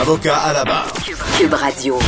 Avocat à la barre. Cube Radio.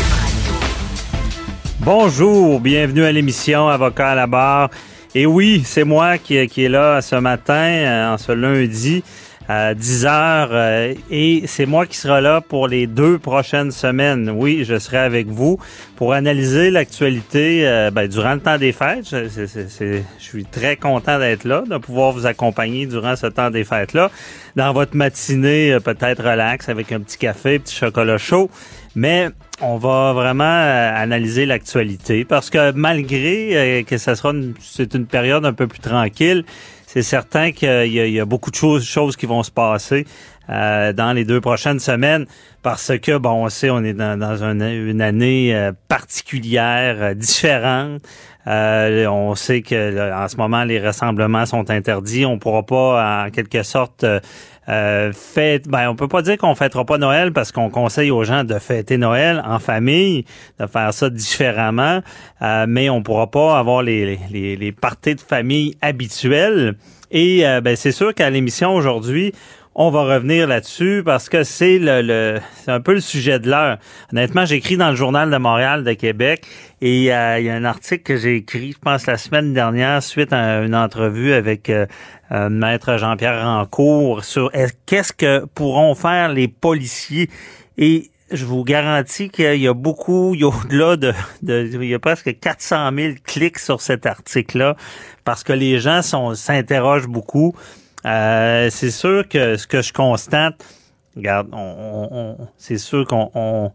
Bonjour, bienvenue à l'émission Avocat à la barre. Et oui, c'est moi qui, qui est là ce matin, euh, en ce lundi à 10 heures, euh, et c'est moi qui sera là pour les deux prochaines semaines. Oui, je serai avec vous pour analyser l'actualité euh, ben, durant le temps des fêtes. Je, suis très content d'être là, de pouvoir vous accompagner durant ce temps des fêtes-là, dans votre matinée euh, peut-être relax avec un petit café, petit chocolat chaud. Mais on va vraiment analyser l'actualité parce que malgré que ça sera c'est une période un peu plus tranquille, c'est certain qu'il y, a- beaucoup de choses, qui vont se passer euh, dans les deux prochaines semaines parce que bon, on sait on est dans, une, année euh, particulière, euh, différente. On sait que en ce moment les rassemblements sont interdits. On pourra pas en quelque sorte euh, fête, ben on peut pas dire qu'on fêtera pas Noël parce qu'on conseille aux gens de fêter Noël en famille, de faire ça différemment, euh, mais on pourra pas avoir les, les, les parties de famille habituelles. Et euh, ben c'est sûr qu'à l'émission aujourd'hui, on va revenir là-dessus parce que c'est le, c'est un peu le sujet de l'heure. Honnêtement, j'écris dans le journal de Montréal de Québec et euh, il y a un article que j'ai écrit, je pense la semaine dernière suite à une entrevue avec euh, euh, maître Jean-Pierre Rancourt sur est- qu'est-ce que pourront faire les policiers? Et je vous garantis qu'il y a beaucoup, il y a au-delà de, il y a presque 400 000 clics sur cet article-là parce que les gens s'interrogent beaucoup. Euh, c'est sûr que ce que je constate, regarde, on, on- c'est sûr qu'on on,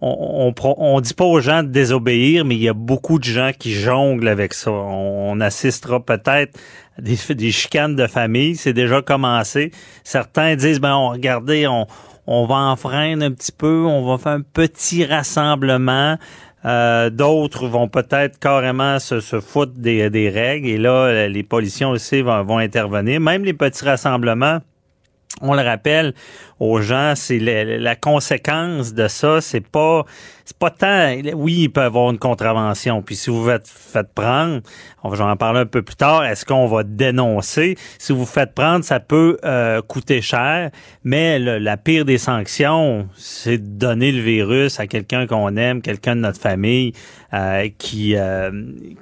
on, on, on dit pas aux gens de désobéir, mais il y a beaucoup de gens qui jonglent avec ça. On, on assistera peut-être à des, des chicanes de famille. C'est déjà commencé. Certains disent, ben, on, regardez, on, on va enfreindre un petit peu, on va faire un petit rassemblement. Euh, D'autres vont peut-être carrément se, se foutre des, règles. Et là, les policiers aussi vont intervenir. Même les petits rassemblements, on le rappelle aux gens, c'est la, la conséquence de ça, c'est pas c'est pas tant oui, il peut avoir une contravention. Puis si vous faites, faites prendre, on va en parler un peu plus tard, est-ce qu'on va dénoncer? Si vous vous faites prendre, ça peut euh, coûter cher, mais le- la pire des sanctions, c'est de donner le virus à quelqu'un qu'on aime, quelqu'un de notre famille euh, qui euh,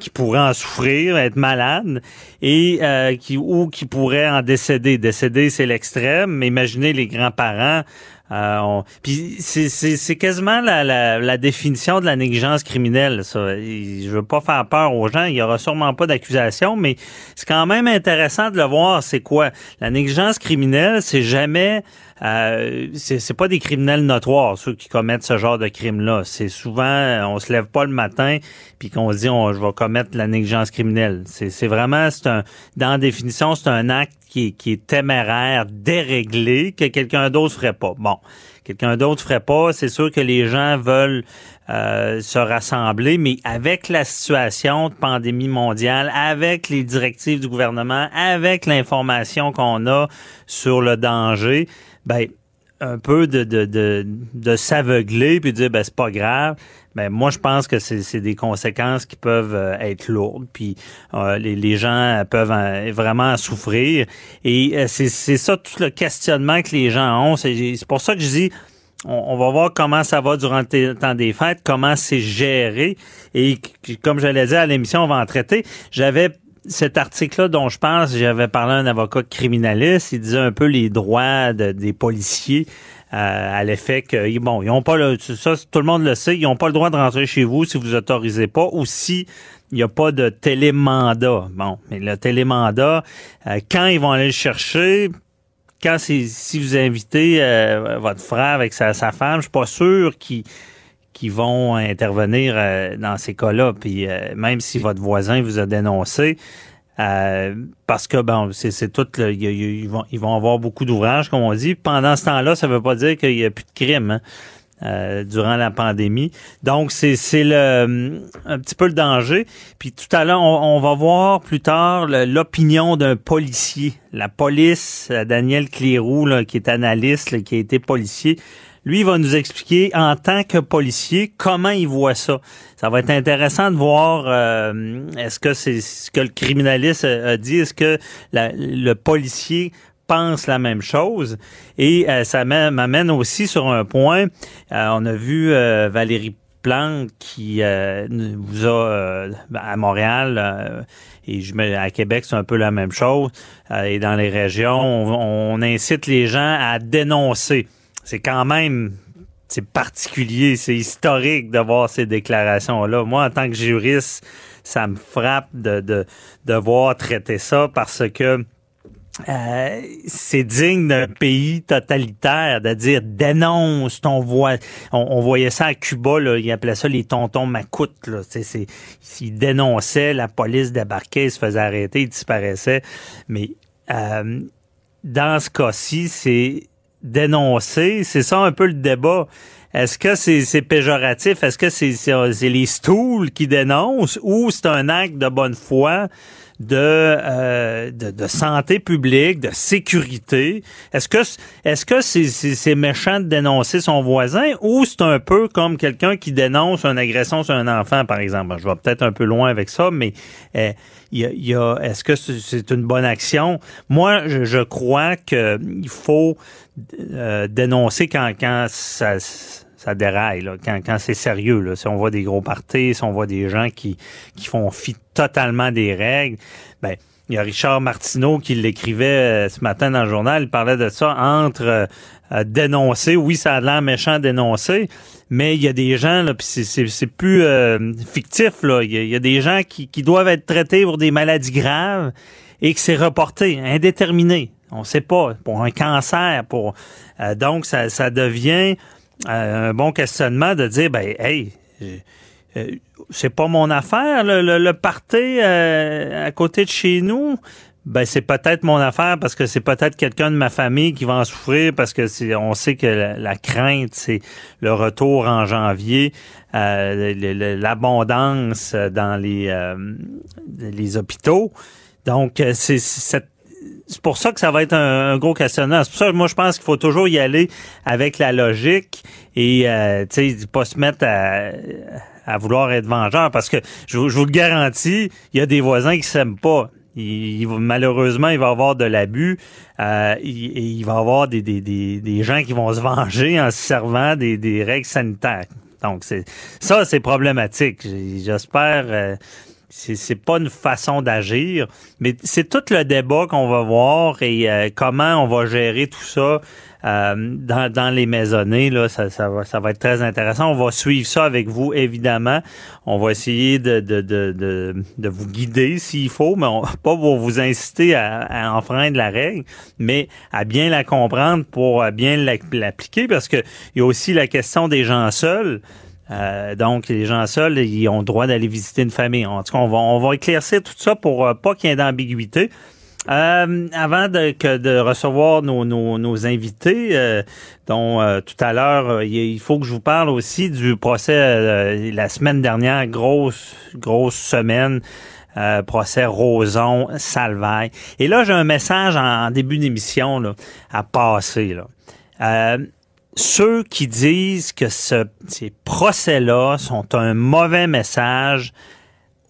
qui pourrait en souffrir, être malade et euh, qui ou qui pourrait en décéder. Décéder, c'est l'extrême, mais imaginez les grands-parents. Euh, on- Puis c'est- quasiment la, la, la définition de la négligence criminelle. Ça. Je veux pas faire peur aux gens. Il y aura sûrement pas d'accusation, mais c'est quand même intéressant de le voir. C'est quoi? La négligence criminelle C'est jamais euh, c'est pas des criminels notoires ceux qui commettent ce genre de crime là. C'est souvent euh, on se lève pas le matin puis qu'on dit on, je vais commettre la négligence criminelle. C'est c'est vraiment c'est un dans la définition c'est un acte qui est, qui est téméraire, déréglé que quelqu'un d'autre ferait pas. Bon, quelqu'un d'autre ferait pas. C'est sûr que les gens veulent euh, se rassembler, mais avec la situation de pandémie mondiale, avec les directives du gouvernement, avec l'information qu'on a sur le danger, ben un peu de, de, de, de s'aveugler puis de dire ben c'est pas grave. Ben moi je pense que c'est des conséquences qui peuvent euh, être lourdes puis euh, les, les gens peuvent en- vraiment en souffrir et euh, c'est ça tout le questionnement que les gens ont. C'est pour ça que je dis on, va voir comment ça va durant le temps des fêtes, comment c'est géré. Et comme je l'ai dit à l'émission, on va en traiter. J'avais cet article-là dont je pense, j'avais parlé à un avocat criminaliste, il disait un peu les droits de- des policiers euh, à l'effet que bon, ils ont pas le ça tout le monde le sait, ils ont pas le droit de rentrer chez vous si vous autorisez pas ou si il n'y a pas de télémandat. Bon, mais le télémandat, euh, quand ils vont aller le chercher, quand c'est si vous invitez euh, votre frère avec sa, sa femme, je suis pas sûr qu'ils qui vont intervenir euh, dans ces cas-là. Puis même si votre voisin vous a dénoncé, Euh, parce que bon, c'est tout, ils, vont, ils vont avoir beaucoup d'ouvrages, comme on dit. Pendant ce temps-là, ça veut pas dire qu'il y a plus de crimes. Hein. Euh, durant la pandémie. Donc, c'est le un petit peu le danger. Puis tout à l'heure, on, va voir plus tard l'opinion d'un policier. La police, euh, Daniel Clérou, qui est analyste, qui a été policier, lui, va nous expliquer en tant que policier comment il voit ça. Ça va être intéressant de voir euh, est-ce que c'est ce que le criminaliste a dit, est-ce que le policier pense la même chose. Et euh, ça m'amène aussi sur un point. Euh, on a vu Valérie Plante qui vous a à Montréal et à Québec c'est un peu la même chose et dans les régions on incite les gens à dénoncer c'est quand même c'est particulier, c'est historique de voir ces déclarations-là. Moi, en tant que juriste, ça me frappe de, de, de voir traiter ça parce que euh, c'est digne d'un pays totalitaire de dire dénonce ton voix. On, voyait ça à Cuba, là, ils appelaient ça les tontons macoutes. Là. C'est, ils dénonçaient, la police débarquait, ils se faisait arrêter, ils disparaissaient. Mais euh, dans ce cas-ci, c'est dénoncer. C'est ça un peu le débat. Est-ce que c'est péjoratif? Est-ce que c'est les stools qui dénoncent ou c'est un acte de bonne foi? De, euh, de, santé publique, de sécurité. Est-ce que est-ce que c'est c'est méchant de dénoncer son voisin ou c'est un peu comme quelqu'un qui dénonce une agression sur un enfant, par exemple? Je vais peut-être un peu loin avec ça, mais il y a, est-ce que c'est une bonne action? Moi, je, je crois qu'il faut euh, dénoncer quand, quand ça ça déraille, là, quand, quand c'est sérieux. Là. Si on voit des gros parties, si on voit des gens qui, qui font fi totalement des règles, ben il y a Richard Martineau qui l'écrivait euh, ce matin dans le journal, il parlait de ça entre euh, dénoncer, oui, ça a l'air méchant dénoncer, mais il y a des gens, là, puis c'est plus euh, fictif, là. Il y, a, des gens qui, qui doivent être traités pour des maladies graves et que c'est reporté, indéterminé. On sait pas, pour un cancer, pour donc ça, ça devient un bon questionnement de dire, ben, hey, euh, c'est pas mon affaire, le, le, party euh, à côté de chez nous. Ben c'est peut-être mon affaire parce que c'est peut-être quelqu'un de ma famille qui va en souffrir parce que c'est on sait que la, crainte c'est le retour en janvier, euh, l'abondance dans les les hôpitaux. Donc c'est cette c'est pour ça que ça va être un, gros questionnement. C'est pour ça que moi, je pense qu'il faut toujours y aller avec la logique et, euh, tu sais, pas se mettre à, à, vouloir être vengeur parce que je, vous le garantis, il y a des voisins qui s'aiment pas. Il, malheureusement, il va y avoir de l'abus. Euh, il, il, va y avoir des, des, des, des, gens qui vont se venger en se servant des, des règles sanitaires. Donc, c'est ça, c'est problématique. J'espère... Euh, c'est pas une façon d'agir, mais c'est tout le débat qu'on va voir et euh, comment on va gérer tout ça euh, dans, les maisonnées. Là, ça, va, être très intéressant. On va suivre ça avec vous, évidemment. On va essayer de, de, vous guider s'il faut, mais on, pas vous inciter à, à, enfreindre la règle, mais à bien la comprendre pour bien l'appliquer, parce que il y a aussi la question des gens seuls. Euh, donc, les gens seuls, ils ont le droit d'aller visiter une famille. En tout cas, on va, on va éclaircir tout ça pour euh, pas qu'il y ait d'ambiguïté. Euh, avant de, que de recevoir nos, nos, nos invités, dont tout à l'heure, il faut que je vous parle aussi du procès la semaine dernière, grosse, grosse semaine. procès Roson, Salvaille. Et là, j'ai un message en, début d'émission à passer. Là ceux qui disent que ce, ces procès-là sont un mauvais message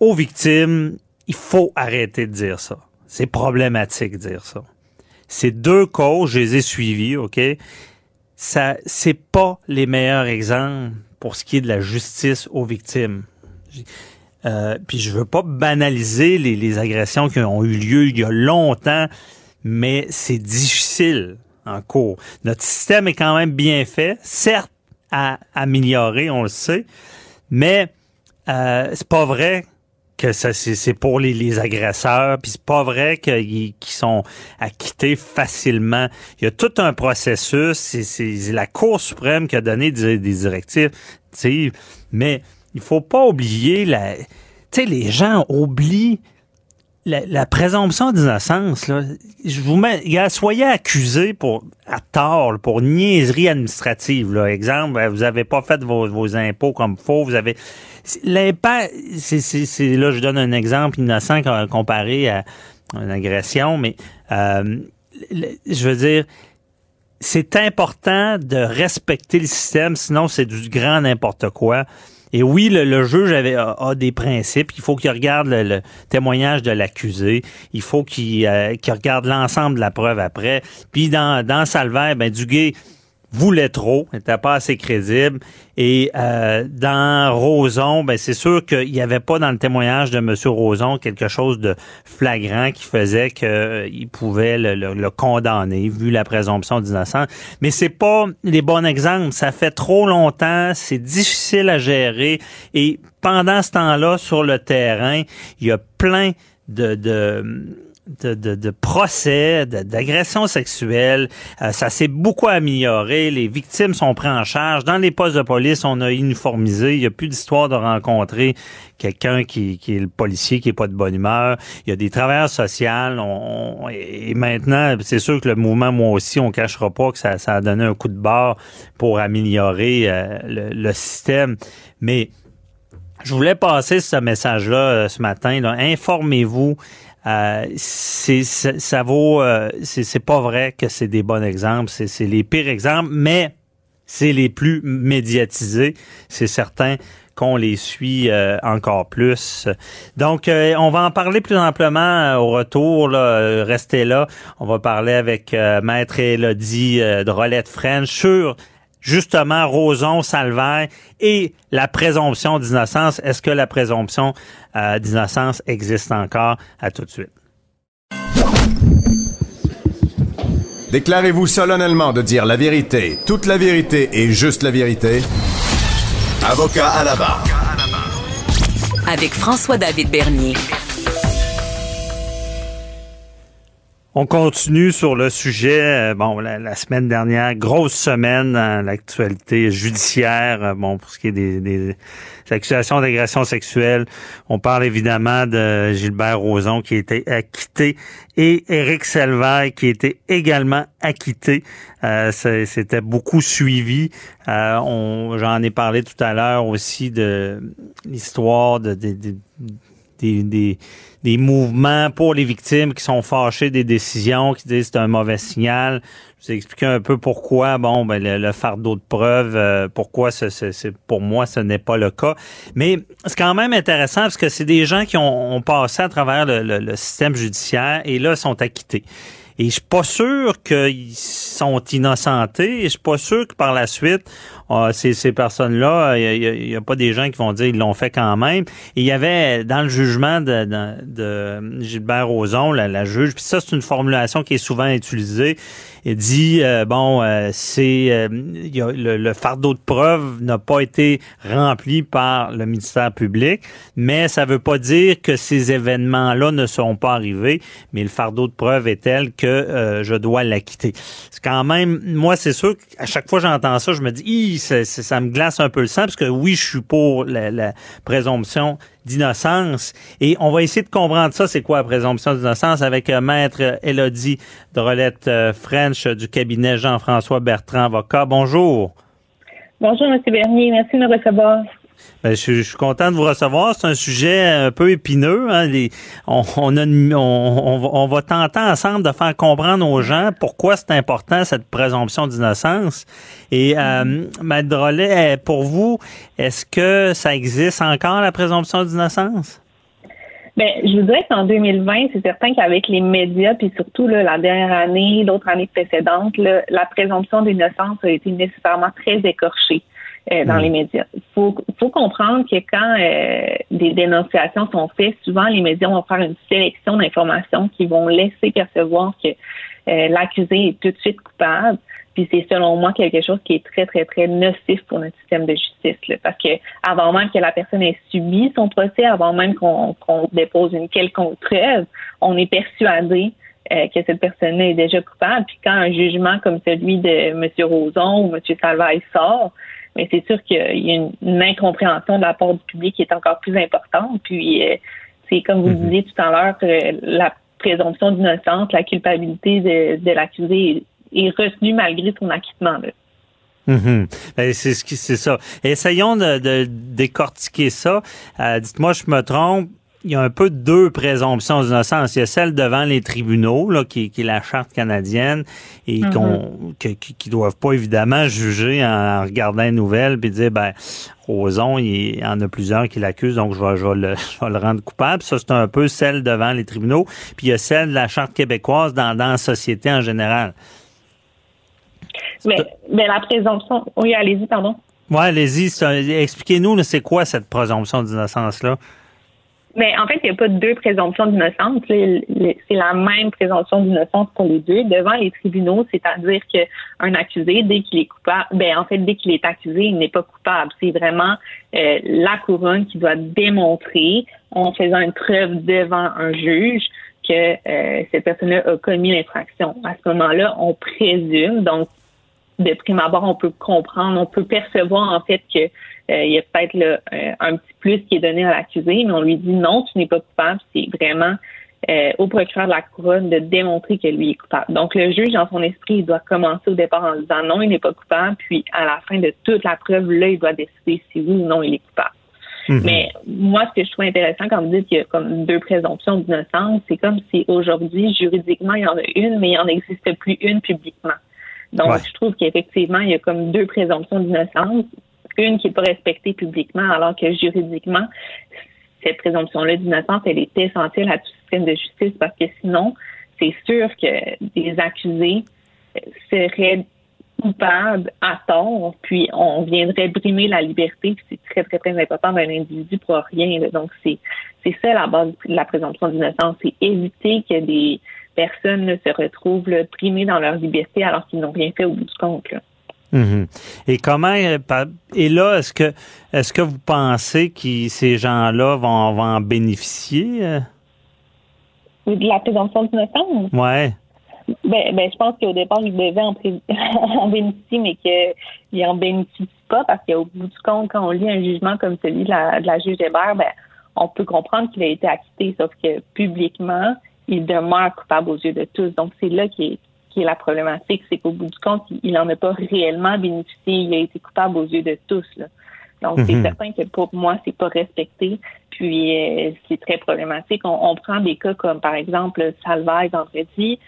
aux victimes, il faut arrêter de dire ça. C'est problématique de dire ça. Ces deux causes, je les ai suivies, OK? Ça, c'est pas les meilleurs exemples pour ce qui est de la justice aux victimes. Euh, puis je veux pas banaliser les, les agressions qui ont eu lieu il y a longtemps, mais c'est difficile en cours. Notre système est quand même bien fait, certes à améliorer, on le sait, mais euh, c'est pas vrai que ça c'est pour les, les, agresseurs, puis c'est pas vrai qu'ils sont acquittés facilement. Il y a tout un processus, c'est la Cour suprême qui a donné des, des directives, mais il faut pas oublier la tu sais les gens oublient la, présomption d'innocence, là, je vous mets, soyez accusé pour à tort, pour niaiserie administrative. Là. Exemple, ben, vous avez pas fait vos, vos impôts comme faut, vous avez l'impact. C'est, là, je donne un exemple innocent comparé à une agression, mais euh, je veux dire, c'est important de respecter le système, sinon c'est du grand n'importe quoi. Et oui, le, juge avait, a, des principes. Il faut qu'il regarde le, témoignage de l'accusé. Il faut qu'il euh, regarde l'ensemble de la preuve après. Puis dans, dans Salvaire, ben Duguay voulait trop, n'était pas assez crédible. Et euh, dans Roson, ben c'est sûr qu'il n'y avait pas dans le témoignage de M. Roson quelque chose de flagrant qui faisait qu'il euh, pouvait le, le, condamner, vu la présomption d'innocence. Mais c'est pas les bons exemples. Ça fait trop longtemps, c'est difficile à gérer. Et pendant ce temps-là, sur le terrain, il y a plein de de, procès, d'agressions sexuelles. Euh, ça s'est beaucoup amélioré. Les victimes sont prises en charge. Dans les postes de police, on a uniformisé. Il n'y a plus d'histoire de rencontrer quelqu'un qui, qui est le policier qui est pas de bonne humeur. Il y a des travailleurs sociaux. Et maintenant, c'est sûr que le mouvement, moi aussi, on cachera pas que ça, a donné un coup de barre pour améliorer euh, le, le système. Mais je voulais passer ce message-là euh, ce matin. Informez-vous. Euh, c'est ça, vaut euh, c'est pas vrai que c'est des bons exemples, c'est les pires exemples, mais c'est les plus médiatisés, c'est certain qu'on les suit euh, encore plus. Donc, on va en parler plus amplement au retour. Là, restez là. On va parler avec Maître Elodie de Rolette French sur justement Roson, Salvaire et la présomption d'innocence. Est-ce que la présomption euh, d'innocence existe encore? À tout de suite. Déclarez-vous solennellement de dire la vérité, toute la vérité et juste la vérité. Avocat à la barre. Avec François-David Bernier. On continue sur le sujet. Euh, bon, la, semaine dernière, grosse semaine l'actualité judiciaire. Euh, bon, pour ce qui est des, accusations d'agression sexuelle, on parle évidemment de Gilbert Rozon qui a été acquitté et Éric Selvaille qui a été également acquitté. Euh, C'était beaucoup suivi. Euh, J'en ai parlé tout à l'heure aussi de l'histoire de, de, de des, des, mouvements pour les victimes qui sont fâchés des décisions, qui disent c'est un mauvais signal. Je vous ai expliqué un peu pourquoi, bon, ben, le, fardeau de preuve, euh, pourquoi pour moi, ce n'est pas le cas. Mais c'est quand même intéressant parce que c'est des gens qui ont, passé à travers le, le, système judiciaire et là, sont acquittés. Et je suis pas sûr qu'ils sont innocentés. Et je suis pas sûr que par la suite, ah, ces, personnes-là, il n'y a, pas des gens qui vont dire ils l'ont fait quand même. Et il y avait dans le jugement de, de, Gilbert Rozon, la, la juge, puis ça c'est une formulation qui est souvent utilisée. Il dit euh, bon, euh, c'est euh, le, fardeau de preuve n'a pas été rempli par le ministère public, mais ça veut pas dire que ces événements-là ne sont pas arrivés, mais le fardeau de preuve est tel que je dois l'acquitter. C'est quand même, moi c'est sûr qu'à chaque fois que j'entends ça, je me dis, ça, me glace un peu le sang parce que oui, je suis pour la, présomption d'innocence. Et on va essayer de comprendre ça, c'est quoi la présomption d'innocence, avec euh, Maître Elodie Drolette euh, French du cabinet Jean-François Bertrand, avocat. Bonjour. Bonjour, M. Bernier. Merci de me recevoir. Ben, je, suis content de vous recevoir. C'est un sujet un peu épineux. Hein. on, on, on, va tenter ensemble de faire comprendre aux gens pourquoi c'est important cette présomption d'innocence. Et euh, Drolet, pour vous, est-ce que ça existe encore la présomption d'innocence? Ben, je vous dirais qu'en 2020, c'est certain qu'avec les médias, puis surtout la dernière année, d'autres années précédentes, la présomption d'innocence a été nécessairement très écorchée. Euh, dans mm. les médias. Il faut, faut comprendre que quand euh, des dénonciations sont faites, souvent les médias vont faire une sélection d'informations qui vont laisser percevoir que euh, l'accusé est tout de suite coupable. Puis c'est selon moi quelque chose qui est très, très, très nocif pour notre système de justice. Là, parce que avant même que la personne ait subi son procès, avant même qu'on dépose une quelconque preuve, on est persuadé que cette personne est déjà coupable. Puis quand un jugement comme celui de M. Roson ou M. Salvaille sort, mais c'est sûr qu'il y a une, incompréhension de la part du public qui est encore plus importante. Puis euh, c'est comme vous le Mhm. disiez tout à l'heure, euh, la présomption d'innocence, la culpabilité de, de l'accusé est retenue malgré son acquittement. Là. Mhm. Ben, c'est ce qui, c'est ça. Essayons de, de décortiquer ça. Euh, dites-moi, je me trompe. Il y a un peu deux présomptions d'innocence. Il y a celle devant les tribunaux, là, qui, qui est la charte canadienne, et Mhm. qu'on, qui, qui doivent pas évidemment juger en regardant les nouvelles puis dire, ben, Roson, il y en a plusieurs qui l'accusent, donc je vais, je vais le, je vais le rendre coupable. Ça, c'est un peu celle devant les tribunaux. Puis il y a celle de la charte québécoise dans, dans la société en général. Mais, mais la présomption, oui, allez-y, pardon. Ouais, allez-y, expliquez-nous, c'est quoi cette présomption d'innocence-là? Mais en fait, il n'y a pas deux présomptions d'innocence. C'est la même présomption d'innocence pour les deux devant les tribunaux, c'est-à-dire qu'un accusé, dès qu'il est coupable, ben en fait, dès qu'il est accusé, il n'est pas coupable. C'est vraiment euh, la couronne qui doit démontrer, en faisant une preuve devant un juge, que euh, cette personne-là a commis l'infraction. À ce moment-là, on présume, donc de prime abord, on peut comprendre, on peut percevoir en fait que il y a peut-être là, euh, un petit plus qui est donné à l'accusé, mais on lui dit non, tu n'es pas coupable. C'est vraiment euh, au procureur de la couronne de démontrer que lui est coupable. Donc le juge, dans son esprit, il doit commencer au départ en disant non, il n'est pas coupable, puis à la fin de toute la preuve, là, il doit décider si oui ou non il est coupable. Mhm. Mais moi, ce que je trouve intéressant quand vous dites qu'il y a comme deux présomptions d'innocence, c'est comme si aujourd'hui, juridiquement, il y en a une, mais il n'en existe plus une publiquement. Donc, Ouais. je trouve qu'effectivement, il y a comme deux présomptions d'innocence. Une qui n'est pas respectée publiquement, alors que juridiquement, cette présomption-là d'innocence, elle est essentielle à tout système de justice parce que sinon, c'est sûr que des accusés seraient coupables à tort, puis on viendrait brimer la liberté, puis c'est très, très, très important d'un individu pour rien. Donc, c'est c'est ça la base de la présomption d'innocence, c'est éviter que des personnes se retrouvent là, brimées dans leur liberté alors qu'ils n'ont rien fait au bout du compte. Mhm. Et comment euh, et là est-ce que est-ce que vous pensez que ces gens-là vont, vont en bénéficier euh? De la présomption d'innocence? Ouais. Ben, ben, je pense qu'au départ, ils devaient en, en bénéficier, mais qu'ils n'en bénéficient pas parce qu'au bout du compte, quand on lit un jugement comme celui de la, de la juge Hébert, ben, on peut comprendre qu'il a été acquitté, sauf que publiquement, il demeure coupable aux yeux de tous. Donc, c'est là qui est, qui est la problématique, c'est qu'au bout du compte, il n'en a pas réellement bénéficié. Il a été coupable aux yeux de tous. Là. Donc, c'est Mhm. certain que pour moi, c'est pas respecté. Puis, euh, c'est très problématique. On, on prend des cas comme, par exemple, Salvaille vendredi,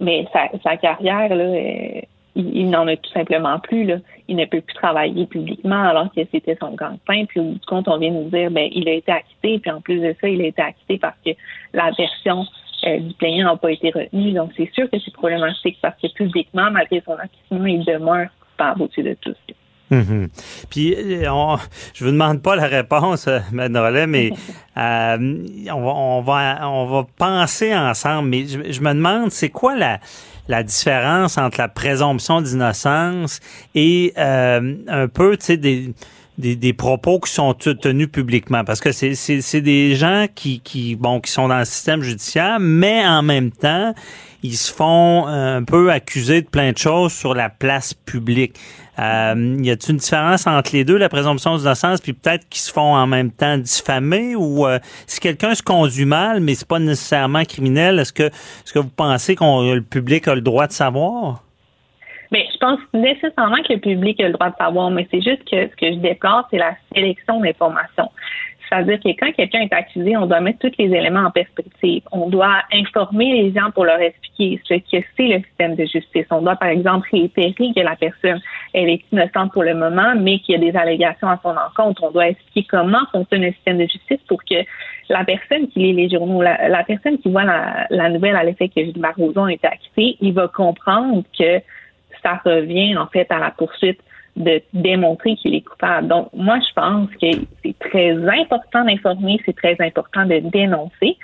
mais sa, sa carrière, là, euh, il, il n'en a tout simplement plus. Là. Il ne peut plus travailler publiquement alors que c'était son gagne-pain. Puis, au bout du compte, on vient nous dire, ben, il a été acquitté. Puis, en plus de ça, il a été acquitté parce que la version euh, du plaignant n'a pas été retenue. Donc, c'est sûr que c'est problématique parce que publiquement, malgré son acquittement, il demeure coupable au-dessus de tous. Mhm. Puis, euh, on, je vous demande pas la réponse, euh, Mme Rollet, mais euh, on, va, on, va, on va penser ensemble. Mais je, je me demande, c'est quoi la, la différence entre la présomption d'innocence et euh, un peu, tu sais, des, des, des propos qui sont te- tenus publiquement? Parce que c'est, des gens qui, qui, bon, qui sont dans le système judiciaire, mais en même temps, ils se font un peu accuser de plein de choses sur la place publique. Euh, y a-t-il une différence entre les deux, la présomption d'innocence, puis peut-être qu'ils se font en même temps diffamer ou euh, si quelqu'un se conduit mal, mais c'est pas nécessairement criminel, est-ce que est-ce que vous pensez qu'on le public a le droit de savoir? Mais je pense nécessairement que le public a le droit de savoir, mais c'est juste que ce que je déplore, c'est la sélection d'informations. C'est-à-dire que quand quelqu'un est accusé, on doit mettre tous les éléments en perspective. On doit informer les gens pour leur expliquer ce que c'est le système de justice. On doit, par exemple, réitérer que la personne elle est innocente pour le moment, mais qu'il y a des allégations à son encontre. On doit expliquer comment fonctionne le système de justice pour que la personne qui lit les journaux, la, personne qui voit la, nouvelle à l'effet que Rozon a été acquitté, il va comprendre que ça revient en fait à la poursuite de démontrer qu'il est coupable. Donc, moi, je pense que c'est très important d'informer, c'est très important de dénoncer.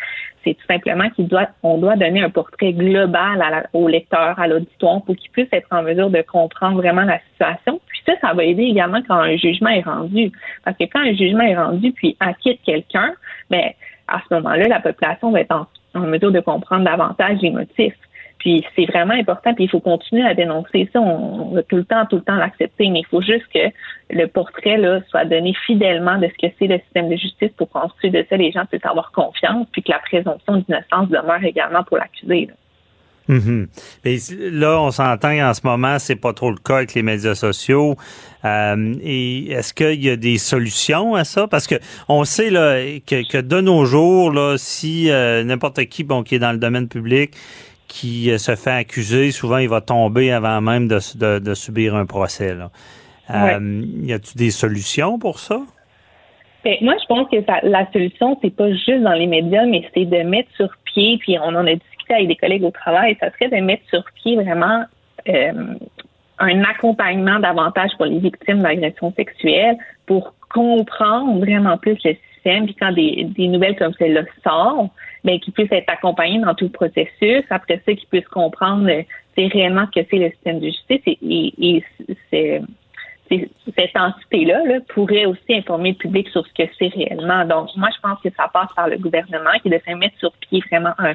C'est tout simplement qu'il doit, doit donner un portrait global à la, au lecteur, à l'auditoire, pour qu'il puisse être en mesure de comprendre vraiment la situation. Puis ça, ça va aider également quand un jugement est rendu. Parce que quand un jugement est rendu puis acquitte quelqu'un, ben, à ce moment-là, la population va être en mesure de comprendre davantage les motifs. Puis c'est vraiment important, puis il faut continuer à dénoncer ça. On, va tout le temps, tout le temps l'accepter, mais il faut juste que le portrait là soit donné fidèlement de ce que c'est le système de justice pour construire de ça les gens puissent avoir confiance, puis que la présomption d'innocence demeure également pour l'accusé. Mhm. là, on s'entend qu'en ce moment, c'est pas trop le cas avec les médias sociaux. Euh, et est-ce qu'il y a des solutions à ça? Parce que on sait là, que, de nos jours, là, si euh, n'importe qui bon, qui est dans le domaine public qui euh, se fait accuser, souvent il va tomber avant même de, de, subir un procès. Là. y a-t-il des solutions pour ça? Ben, moi, je pense que la solution, c'est pas juste dans les médias, mais c'est de mettre sur pied, puis on en a discuté avec des collègues au travail, ça serait de mettre sur pied vraiment euh, un accompagnement davantage pour les victimes d'agressions sexuelles pour comprendre vraiment plus le système, puis quand des, nouvelles comme celle-là sortent, ben, qu'ils puissent être accompagnés dans tout le processus, après ça, qu'ils puissent comprendre euh, c'est réellement que c'est le système de justice et, et c'est cette entité-là là, pourrait aussi informer le public sur ce que c'est réellement. Donc, moi, je pense que ça passe par le gouvernement qui devrait mettre sur pied vraiment un,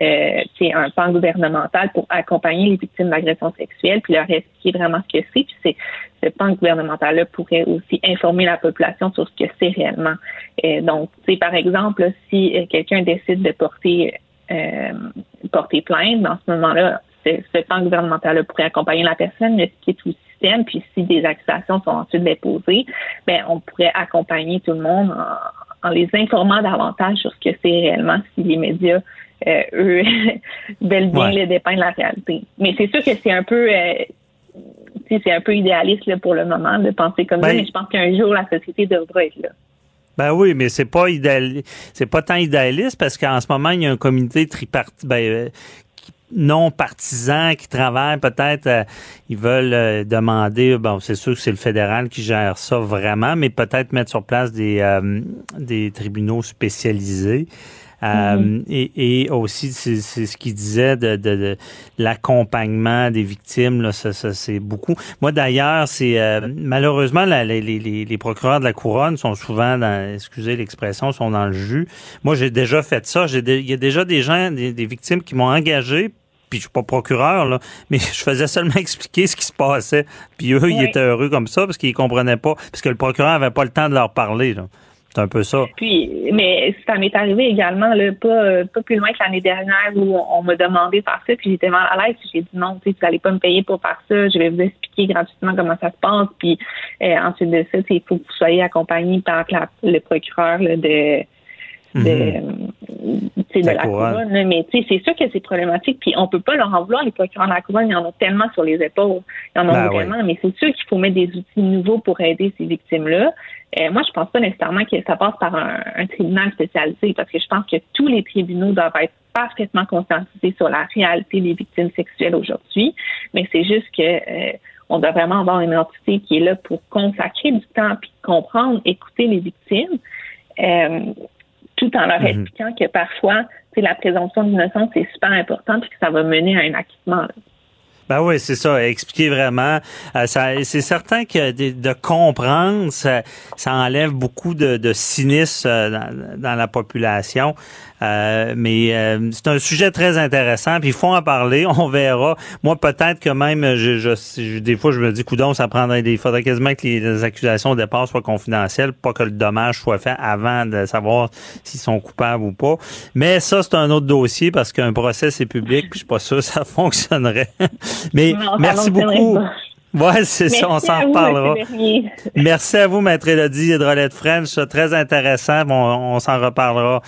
euh, un plan gouvernemental pour accompagner les victimes d'agressions sexuelles, puis leur expliquer vraiment ce que c'est. Puis c'est, ce plan gouvernemental-là pourrait aussi informer la population sur ce que c'est réellement. Euh, donc, par exemple, si euh, quelqu'un décide de porter euh, porter plainte, dans ce moment-là, ce plan gouvernemental-là pourrait accompagner la personne, mais ce qui est aussi puis si des accusations sont ensuite déposées, ben on pourrait accompagner tout le monde en, les informant davantage sur ce que c'est réellement si les médias euh, eux veulent bien les dépeindre la réalité. Mais c'est sûr que c'est un peu euh, c'est un peu idéaliste pour le moment de penser comme ça, ben mais je pense qu'un jour la société devra être là. Ben oui, mais c'est pas idéal, c'est pas tant idéaliste parce qu'en ce moment il y a un comité tripartite ben, euh, non partisans qui travaillent peut-être euh, ils veulent euh, demander bon c'est sûr que c'est le fédéral qui gère ça vraiment mais peut-être mettre sur place des euh, des tribunaux spécialisés mm-hmm. et, et, aussi, c'est ce qu'il disait de, de, l'accompagnement des victimes. Là, ça, ça c'est beaucoup. Moi, d'ailleurs, c'est malheureusement les, les, les, procureurs de la couronne sont souvent, dans, excusez l'expression, sont dans le jus. Moi, j'ai déjà fait ça. J'ai il y a déjà des gens, des, des victimes qui m'ont engagé puis je suis pas procureur, là, mais je faisais seulement expliquer ce qui se passait. Puis eux, ils étaient heureux comme ça parce qu'ils comprenaient pas, parce que le procureur avait pas le temps de leur parler. C'est un peu ça. Puis, mais ça m'est arrivé également, là, pas, pas plus loin que l'année dernière où on, m'a demandé de faire ça, puis j'étais mal à l'aise, j'ai dit non, tu sais, n'allez pas me payer pour faire ça, je vais vous expliquer gratuitement comment ça se passe, puis euh, ensuite de ça, il faut que vous soyez accompagné par le procureur de de, mhm. de la, couronne. Mais c'est sûr que c'est problématique. Puis on peut pas leur en vouloir, les procureurs de la couronne. Il y en a tellement sur les épaules. Il y en a vraiment. Ben Mais c'est sûr qu'il faut mettre des outils nouveaux pour aider ces victimes-là. Euh, moi, je pense pas nécessairement que ça passe par un, tribunal spécialisé parce que je pense que tous les tribunaux doivent être parfaitement conscientisés sur la réalité des victimes sexuelles aujourd'hui. Mais c'est juste que euh, on doit vraiment avoir une entité qui est là pour consacrer du temps puis comprendre, écouter les victimes. Euh, tout en leur mhm. expliquant que parfois, la présomption d'innocence est super importante et que ça va mener à un acquittement. Ben oui, c'est ça. Expliquer vraiment. Euh, c'est certain que de, comprendre, ça, enlève beaucoup de, cynisme euh, dans, la population. Euh, mais c'est un sujet très intéressant. Puis il faut en parler. On verra. Moi, peut-être que même, je, des fois, je me dis, coudon, ça prendrait des. Il faudrait quasiment que les, accusations au départ soient confidentielles, pas que le dommage soit fait avant de savoir s'ils sont coupables ou pas. Mais ça, c'est un autre dossier parce qu'un procès c'est public. Puis je suis pas sûr que ça fonctionnerait. Mais merci beaucoup. Ouais, c'est ça, on s'en reparlera. Merci à vous, Maître Elodie Hydrolette French. Très intéressant. Bon, on s'en reparlera.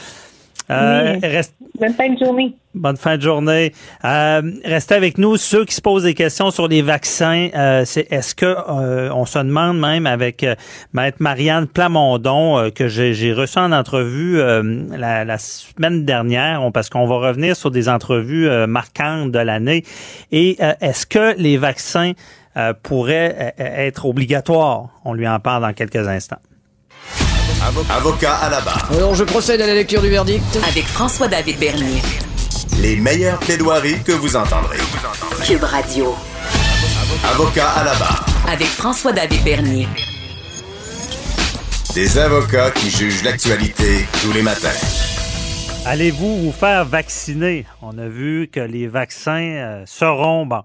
Euh, bonne fin de journée. Bonne fin de journée. Euh, restez avec nous. Ceux qui se posent des questions sur les vaccins, euh, c'est est-ce que euh, on se demande même avec euh, Maître Marianne Plamondon que j'ai reçu en entrevue la, la, semaine dernière, parce qu'on va revenir sur des entrevues marquantes de l'année. Et est-ce que les vaccins pourraient être obligatoires? On lui en parle dans quelques instants. Avocat à la barre. Alors je procède à la lecture du verdict. Avec François-David Bernier. Les meilleures plaidoiries que vous entendrez. Cube Radio. Avocat à la barre. Avec François-David Bernier. Des avocats qui jugent l'actualité tous les matins. Allez-vous vous faire vacciner? On a vu que les vaccins euh, seront bon,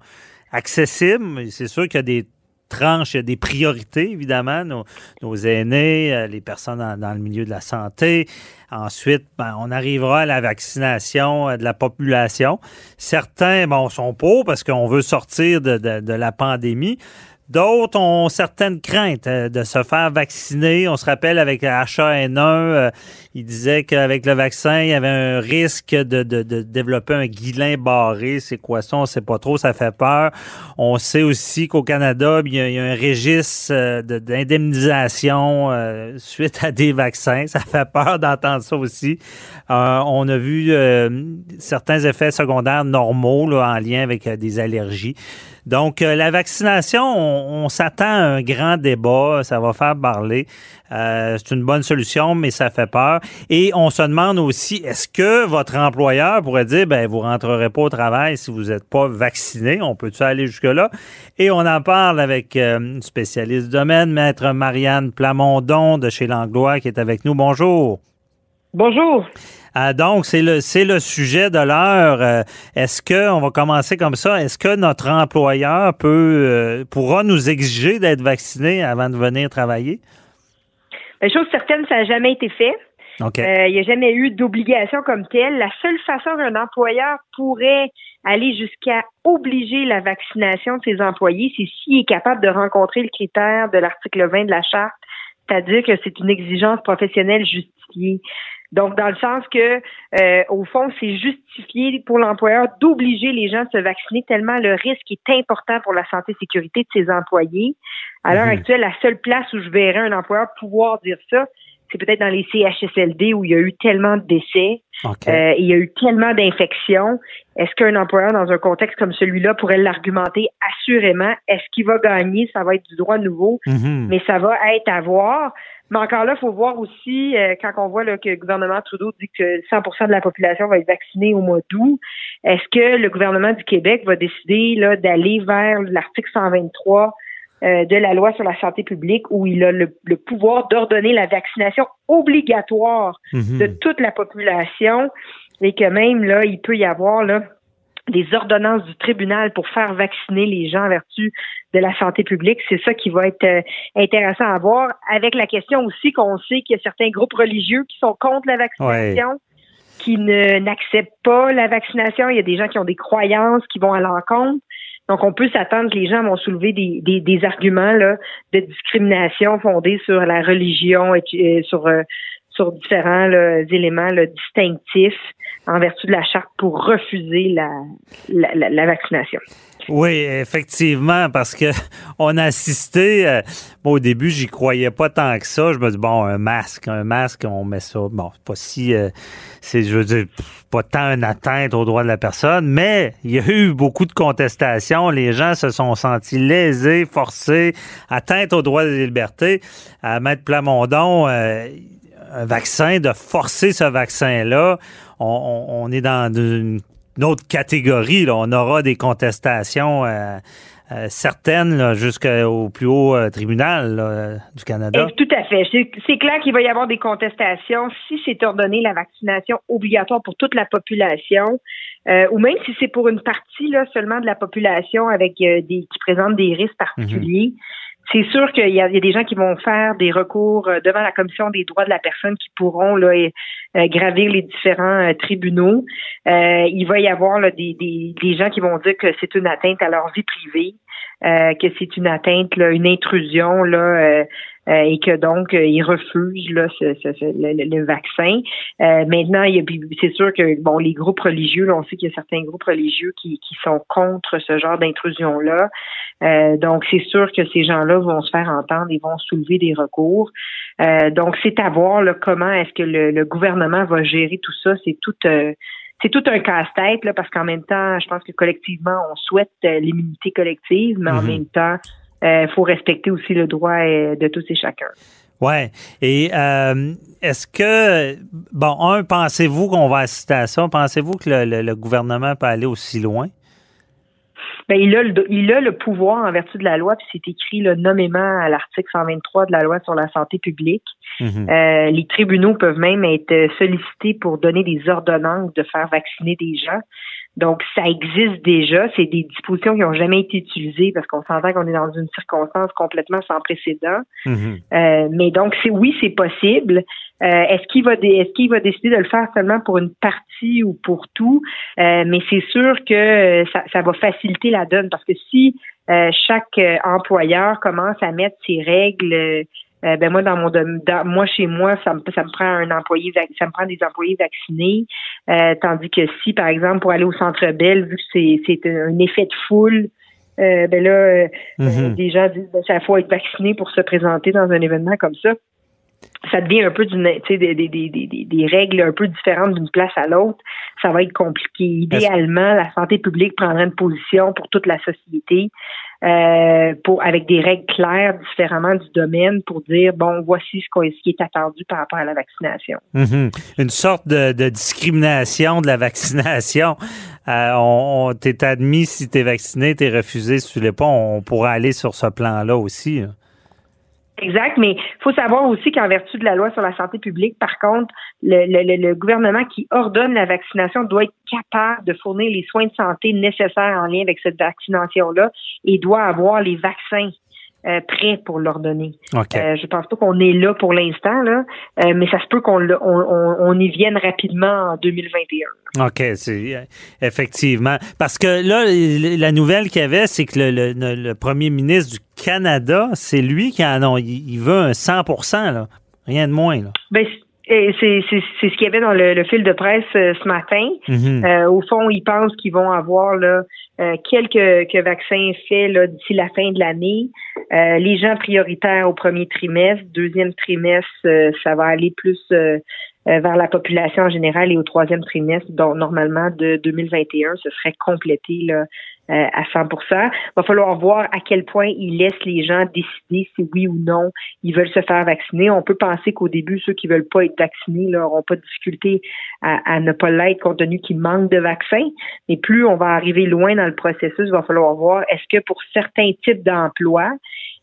accessibles. C'est sûr qu'il y a des tranches, des priorités, évidemment, nos, aînés, euh, les personnes dans, le milieu de la santé. Ensuite, ben, on arrivera à la vaccination euh, de la population. Certains, bon, sont pour parce qu'on veut sortir de la pandémie. D'autres ont certaines craintes euh, de se faire vacciner. On se rappelle avec H1N1, euh, il disait qu'avec le vaccin, il y avait un risque de, de, développer un guilin barré. C'est quoi ça? On sait pas trop, ça fait peur. On sait aussi qu'au Canada, il y, a, un registre euh, d'indemnisation suite à des vaccins. Ça fait peur d'entendre ça aussi. on a vu certains effets secondaires normaux là, en lien avec des allergies. Donc, euh, la vaccination, on, s'attend à un grand débat, ça va faire parler. Euh, c'est une bonne solution, mais ça fait peur. Et on se demande aussi, est-ce que votre employeur pourrait dire, ben, vous rentrerez pas au travail si vous n'êtes pas vacciné? On peut-tu aller jusque-là? Et on en parle avec euh, une spécialiste du domaine, maître Marianne Plamondon de chez Langlois, qui est avec nous. Bonjour. Bonjour. Ah, donc, c'est le, c'est le sujet de l'heure. Euh, est-ce que, on va commencer comme ça, est-ce que notre employeur peut, euh, pourra nous exiger d'être vacciné avant de venir travailler? La chose certaine, ça n'a jamais été fait. Euh, il n'y a jamais eu d'obligation comme telle. La seule façon qu'un employeur pourrait aller jusqu'à obliger la vaccination de ses employés, c'est s'il est capable de rencontrer le critère de l'article 20 de la charte, c'est-à-dire que c'est une exigence professionnelle justifiée. Donc, dans le sens que, euh, au fond, c'est justifié pour l'employeur d'obliger les gens à se vacciner tellement le risque est important pour la santé et sécurité de ses employés. À l'heure mhm. actuelle, la seule place où je verrais un employeur pouvoir dire ça, c'est peut-être dans les CHSLD où il y a eu tellement de décès, euh, il y a eu tellement d'infections. Est-ce qu'un employeur dans un contexte comme celui-là pourrait l'argumenter assurément? Est-ce qu'il va gagner? Ça va être du droit nouveau, mhm. mais ça va être à voir. Mais encore là, il faut voir aussi, euh, quand on voit là, que le gouvernement Trudeau dit que 100% de la population va être vaccinée au mois d'août, est-ce que le gouvernement du Québec va décider là, d'aller vers l'article 123 euh, de la loi sur la santé publique où il a le, pouvoir d'ordonner la vaccination obligatoire mhm. de toute la population et que même là, il peut y avoir là des ordonnances du tribunal pour faire vacciner les gens en vertu de la santé publique. C'est ça qui va être euh, intéressant à voir, avec la question aussi qu'on sait qu'il y a certains groupes religieux qui sont contre la vaccination. qui ne n'acceptent pas la vaccination. Il y a des gens qui ont des croyances qui vont à l'encontre. Donc, on peut s'attendre que les gens vont soulever des, des, des arguments là, de discrimination fondés sur la religion et euh, sur euh, sur différents éléments distinctifs en vertu de la charte pour refuser la, vaccination. Oui, effectivement, parce que on a assisté. Euh, au début, j'y croyais pas tant que ça. Je me dis bon, un masque, un masque, on met ça. Bon, pas si, euh, c'est, je veux dire, pas tant une atteinte aux droits de la personne, mais il y a eu beaucoup de contestations. Les gens se sont sentis lésés, forcés, atteintes aux droits des libertés. À Maître Plamondon. Euh, un vaccin, de forcer ce vaccin-là, on, est dans une, autre catégorie. Là. On aura des contestations euh, euh, certaines jusqu'au plus haut euh, tribunal du Canada. tout à fait. C'est clair qu'il va y avoir des contestations si c'est ordonné la vaccination obligatoire pour toute la population. ou même si c'est pour une partie là, seulement de la population avec des qui présente des risques particuliers. Mhm. C'est sûr qu'il y, a des gens qui vont faire des recours euh, devant la commission des droits de la personne qui pourront là, euh, gravir les différents euh, tribunaux. il va y avoir des, gens qui vont dire que c'est une atteinte à leur vie privée, que c'est une atteinte, une intrusion et que donc euh, ils refusent là, ce, le, vaccin. Euh, maintenant, c'est sûr que bon, les groupes religieux, là, on sait qu'il y a certains groupes religieux qui, qui sont contre ce genre d'intrusion-là. donc, c'est sûr que ces gens-là vont se faire entendre et vont soulever des recours. donc, c'est à voir là, comment est-ce que le, gouvernement va gérer tout ça. C'est tout c'est tout un casse-tête là, parce qu'en même temps, je pense que collectivement, on souhaite l'immunité collective, mais en mm-hmm. même temps, il euh, faut respecter aussi le droit euh, de tous et chacun. Ouais. Et euh, est-ce que bon, un, pensez-vous qu'on va assister à ça? Pensez-vous que le, gouvernement peut aller aussi loin? Ben, il, a le, il a le pouvoir en vertu de la loi, puis c'est écrit là, nommément à l'article 123 de la loi sur la santé publique. Mhm. euh, les tribunaux peuvent même être sollicités pour donner des ordonnances de faire vacciner des gens. Donc, ça existe déjà. C'est des dispositions qui n'ont jamais été utilisées parce qu'on s'entend qu'on est dans une circonstance complètement sans précédent. Mhm. euh, mais donc, c'est oui, c'est possible. Euh, est-ce qu'il va est-ce qu'il va décider de le faire seulement pour une partie ou pour tout? Euh, Mais c'est sûr que ça, ça, va faciliter la donne parce que si euh, chaque employeur commence à mettre ses règles euh, ben moi dans mon dans, moi chez moi ça me ça me prend un employé ça me prend des employés vaccinés euh, tandis que si par exemple pour aller au centre Bell vu que c'est c'est un effet de foule euh, ben là mm-hmm. des gens disent ben, ça faut être vacciné pour se présenter dans un événement comme ça ça devient un peu d'une des, des, des, des, des règles un peu différentes d'une place à l'autre. Ça va être compliqué. Idéalement, la santé publique prendrait une position pour toute la société. Euh, pour avec des règles claires différemment du domaine pour dire bon voici ce, qui est attendu par rapport à la vaccination. Mhm. Une sorte de, discrimination de la vaccination. Euh, on, t'est admis si tu es vacciné, t'es refusé si tu l'es pas. On pourrait aller sur ce plan-là aussi. Exact, mais il faut savoir aussi qu'en vertu de la loi sur la santé publique, par contre, le, le, gouvernement qui ordonne la vaccination doit être capable de fournir les soins de santé nécessaires en lien avec cette vaccination-là et doit avoir les vaccins euh, prêt pour l'ordonner. Okay. Euh, je pense pas qu'on est là pour l'instant, là, euh, mais ça se peut qu'on on, y vienne rapidement en 2021. OK, c'est effectivement. Parce que là, la nouvelle qu'il y avait, c'est que le, le, premier ministre du Canada, c'est lui qui en a, il, veut un 100 là. Rien de moins. Là. Ben, c'est ce qu'il y avait dans le, fil de presse ce matin. Mm-hmm. au fond, ils pensent qu'ils vont avoir là, euh, quelques, vaccins faits d'ici la fin de l'année. Euh, les gens prioritaires au premier trimestre, deuxième trimestre, euh, ça va aller plus vers la population en général et au troisième trimestre, donc normalement de 2021, ce serait complété là, euh, à 100 Il va falloir voir à quel point ils laissent les gens décider si oui ou non ils veulent se faire vacciner. On peut penser qu'au début, ceux qui veulent pas être vaccinés n'auront pas de difficulté à, à ne pas l'être compte tenu qu'ils manquent de vaccins. Mais plus on va arriver loin dans le processus, il va falloir voir est-ce que pour certains types d'emplois,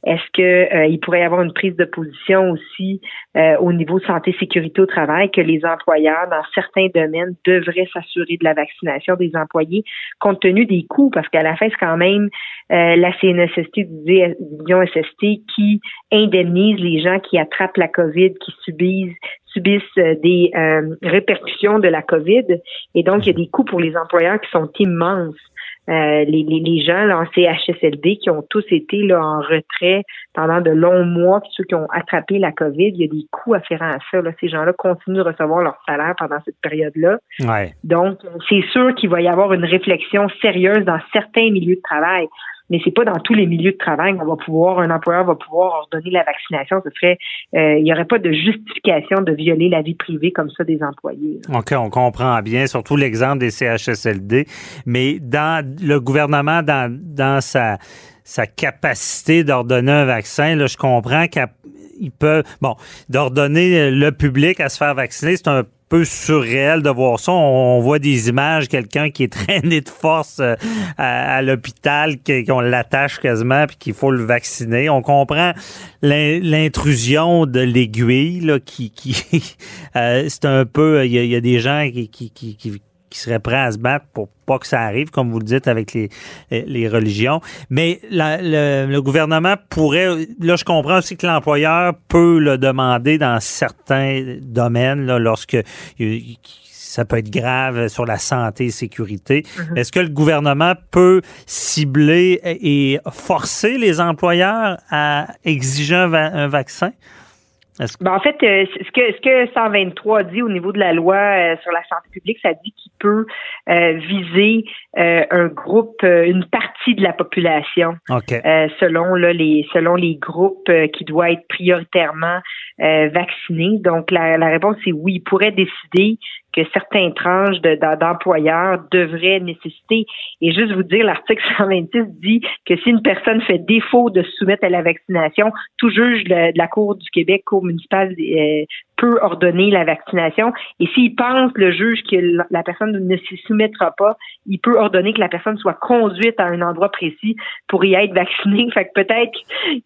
est-ce que euh, il pourrait y avoir une prise de position aussi euh, au niveau santé sécurité au travail que les employeurs dans certains domaines devraient s'assurer de la vaccination des employés compte tenu des coûts? Parce qu'à la fin c'est quand même euh, la CNSST division SST qui indemnise les gens qui attrapent la COVID, qui subissent subissent des répercussions de la COVID et donc il y a des coûts pour les employeurs qui sont immenses. Euh, les, les, les, gens là, en CHSLD qui ont tous été là, en retrait pendant de longs mois, puis ceux qui ont attrapé la COVID, il y a des coûts afférents à ça. Là. Ces gens-là continuent de recevoir leur salaire pendant cette période-là. Ouais. Donc, c'est sûr qu'il va y avoir une réflexion sérieuse dans certains milieux de travail mais c'est pas dans tous les milieux de travail qu'on va pouvoir, un employeur va pouvoir ordonner la vaccination. Ce serait, euh, il n'y aurait pas de justification de violer la vie privée comme ça des employés. OK, on comprend bien, surtout l'exemple des CHSLD, mais dans le gouvernement, dans, dans sa, sa capacité d'ordonner un vaccin, là, je comprends qu'il peut, bon, d'ordonner le public à se faire vacciner, c'est un peu surréel de voir ça. On, voit des images, quelqu'un qui est traîné de force euh, à, l'hôpital, qu'on l'attache quasiment, puis qu'il faut le vacciner. On comprend l'intrusion de l'aiguille, qui, qui euh, c'est un peu, il y, a des gens qui, qui, qui qui seraient prêts à se battre pour pas que ça arrive, comme vous le dites avec les, les religions. Mais le, gouvernement pourrait, là je comprends aussi que l'employeur peut le demander dans certains domaines, là, lorsque ça peut être grave sur la santé et sécurité. Mm-hmm. Est-ce que le gouvernement peut cibler et forcer les employeurs à exiger un vaccin? Ben, en fait, euh, ce que ce que 123 dit au niveau de la loi euh, sur la santé publique, ça dit qu'il peut euh, viser un groupe, une partie de la population, selon là, les selon les groupes qui doivent être prioritairement vaccinés. Donc la, la réponse est oui, il pourrait décider que certains tranches d'employeurs devraient nécessiter. Et juste vous dire, l'article 126 dit que si une personne fait défaut de se soumettre à la vaccination, tout juge de, la Cour du Québec, Cour municipale, euh, peut ordonner la vaccination. Et s'il pense, le juge, que la personne ne s'y soumettra pas, il peut ordonner que la personne soit conduite à un endroit précis pour y être vaccinée. Fait que peut-être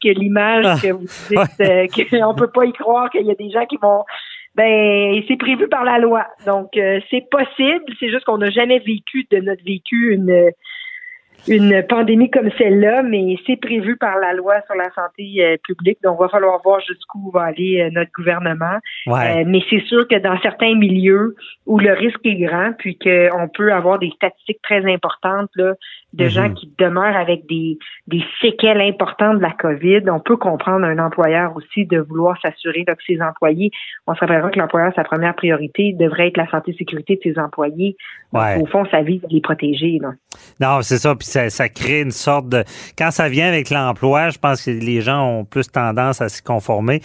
que l'image ah, que vous dites, euh, qu'on peut pas y croire qu'il y a des gens qui vont ben c'est prévu par la loi. Donc euh, c'est possible, c'est juste qu'on n'a jamais vécu de notre vécu une une pandémie comme celle-là, mais c'est prévu par la loi sur la santé euh, publique. Donc, il va falloir voir jusqu'où va aller euh, notre gouvernement. Euh, mais c'est sûr que dans certains milieux où le risque est grand, puis qu'on peut avoir des statistiques très importantes là, de mhm. gens qui demeurent avec des, des séquelles importantes de la COVID, on peut comprendre un employeur aussi de vouloir s'assurer que ses employés, on se rappellera que l'employeur, sa première priorité devrait être la santé et sécurité de ses employés. au fond, sa vie, les protéger. Là. Non, c'est ça. Puis ça, ça, crée une sorte de. Quand ça vient avec l'emploi, je pense que les gens ont plus tendance à s'y conformer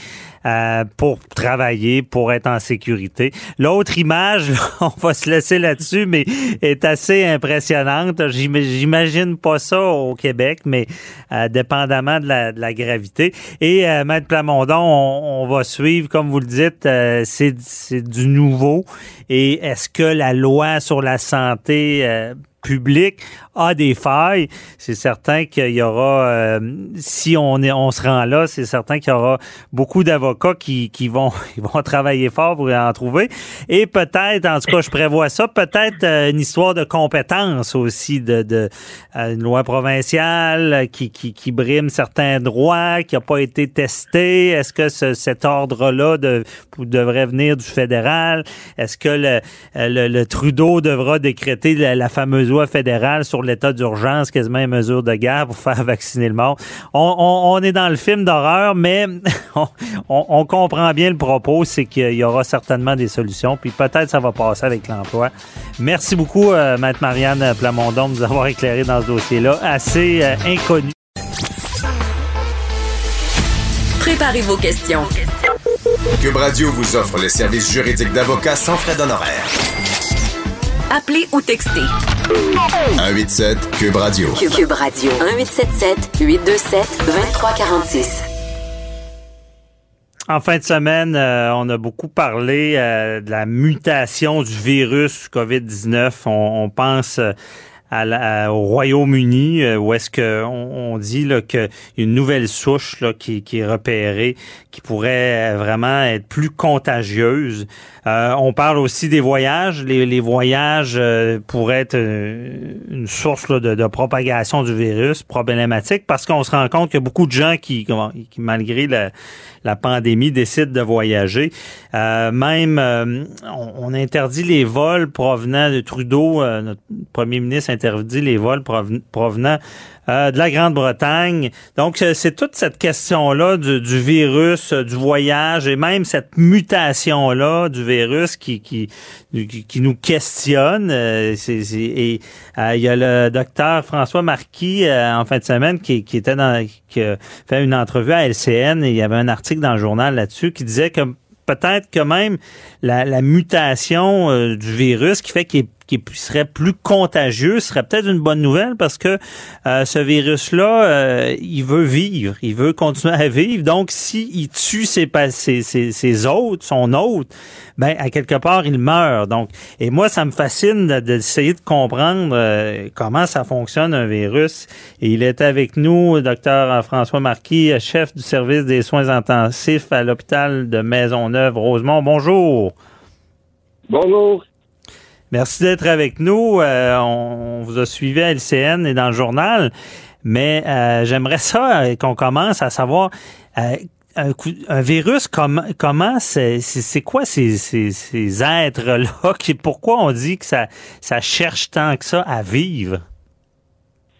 euh, pour travailler, pour être en sécurité. L'autre image, on va se laisser là-dessus, mais est assez impressionnante. J'imagine pas ça au Québec, mais euh, dépendamment de la, de la, gravité. Et euh, Maître Plamondon, on, on, va suivre, comme vous le dites, euh, c'est du nouveau. Et est-ce que la loi sur la santé euh, public a des failles, c'est certain qu'il y aura, euh, si on est, on se rend là, c'est certain qu'il y aura beaucoup d'avocats qui, qui vont, ils vont travailler fort pour en trouver. Et peut-être, en tout cas, je prévois ça, peut-être euh, une histoire de compétence aussi, de, de euh, une loi provinciale qui, qui, qui brime certains droits, qui n'a pas été testé. Est-ce que ce, cet ordre-là de, devrait venir du fédéral? Est-ce que le, le, Trudeau devra décréter la, la fameuse loi fédérale sur l'état d'urgence, quasiment une mesure de guerre pour faire vacciner le monde. On, est dans le film d'horreur, mais on, comprend bien le propos, c'est qu'il y aura certainement des solutions, puis peut-être ça va passer avec l'emploi. Merci beaucoup, euh, Maître Marianne Plamondon, de nous avoir éclairé dans ce dossier-là, assez euh, inconnu. Préparez vos questions. Cube Radio vous offre les services juridiques d'avocats sans frais d'honoraires. Appelez ou textez. 187 Cube Radio. Cube Radio. 1877 827 2346. En fin de semaine, euh, on a beaucoup parlé euh, de la mutation du virus COVID-19. On, pense euh, au Royaume-Uni, euh, où est-ce qu'on on dit là, a une nouvelle souche là, qui, qui est repérée, qui pourrait vraiment être plus contagieuse. Euh, on parle aussi des voyages. Les, les voyages euh, pourraient être une source là, de, de, propagation du virus problématique parce qu'on se rend compte qu'il y a beaucoup de gens qui, qui malgré la, la pandémie, décident de voyager. Euh, même, on, on, interdit les vols provenant de Trudeau, notre premier ministre interdit les vols provenant euh, de la Grande-Bretagne. Donc, euh, c'est toute cette question-là du, virus, euh, du voyage et même cette mutation-là du virus qui, qui, qui, nous questionne. et il y a le docteur François Marquis en fin de semaine qui, était dans qui a fait une entrevue à LCN et il y avait un article dans le journal là-dessus qui disait que peut-être que même la, la mutation du virus qui fait qu'il est qui serait plus contagieux serait peut-être une bonne nouvelle parce que euh, ce virus-là, euh, il veut vivre, il veut continuer à vivre. Donc, s'il tue ses, ses, ses, ses son hôte, ben à quelque part, il meurt. Donc, et moi, ça me fascine d'essayer de, comprendre euh, comment ça fonctionne un virus. Et il est avec nous, docteur François Marquis, chef du service des soins intensifs à l'hôpital de Maisonneuve-Rosemont. Bonjour. Bonjour. Merci d'être avec nous. Euh, on, vous a suivi à LCN et dans le journal, mais euh, j'aimerais ça euh, qu'on commence à savoir un, virus, comment c'est quoi ces, ces, êtres-là? Pourquoi on dit que ça, ça cherche tant que ça à vivre?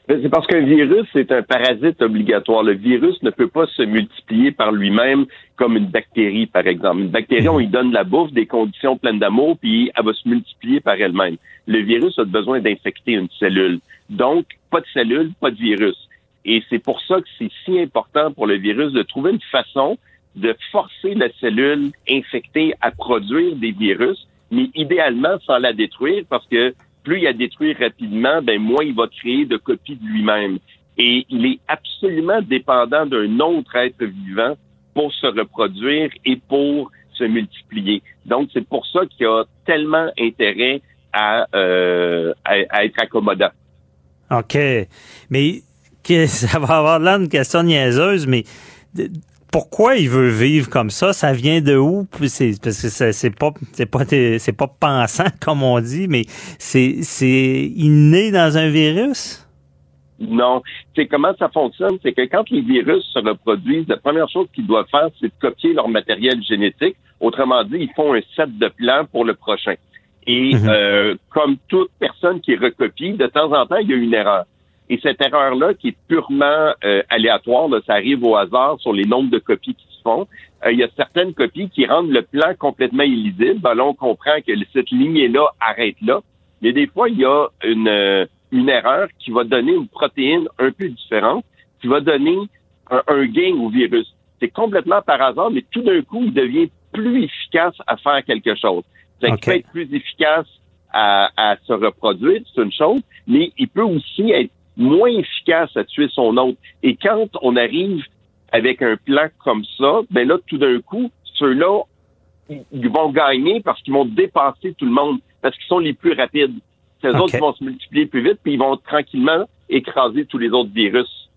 C'est parce qu'un virus, c'est un parasite obligatoire. Le virus ne peut pas se multiplier par lui-même comme une bactérie, par exemple. Une bactérie, on lui donne la bouffe, des conditions pleines d'amour, puis elle va se multiplier par elle-même. Le virus a besoin d'infecter une cellule. Donc, pas de cellule, pas de virus. Et c'est pour ça que c'est si important pour le virus de trouver une façon de forcer la cellule infectée à produire des virus mais idéalement sans la détruire parce que plus il a détruit rapidement, ben moins il va créer de copies de lui-même. Et il est absolument dépendant d'un autre être vivant pour se reproduire et pour se multiplier. Donc, c'est pour ça qu'il a tellement intérêt à, euh, à, être accommodant. OK. Mais ça va avoir là une question niaiseuse, mais pourquoi il veut vivre comme ça? Ça vient de où? C'est parce que c'est pas c'est pas c'est pas pensant comme on dit, mais c'est c'est inné dans un virus? Non. C'est comment ça fonctionne, c'est que quand les virus se reproduisent, la première chose qu'ils doivent faire, c'est de copier leur matériel génétique. Autrement dit, ils font un set de plans pour le prochain. Et mhm. euh, comme toute personne qui recopie, de temps en temps, il y a une erreur. Et cette erreur-là, qui est purement euh, aléatoire, ça arrive au hasard sur les nombres de copies qui se font, euh, il y a certaines copies qui rendent le plan complètement illisible. Ben là, on comprend que cette lignée-là arrête là. Mais des fois, il y a une, une erreur qui va donner une protéine un peu différente, qui va donner un, gain au virus. C'est complètement par hasard, mais tout d'un coup, il devient plus efficace à faire quelque chose. Ça peut être plus efficace à, se reproduire, c'est une chose, mais il peut aussi être moins efficace à tuer son hôte. Et quand on arrive avec un plan comme ça, ben là, tout d'un coup, ceux-là, ils vont gagner parce qu'ils vont dépasser tout le monde, parce qu'ils sont les plus rapides. Ces autres vont se multiplier plus vite, puis ils vont tranquillement écraser tous les autres virus.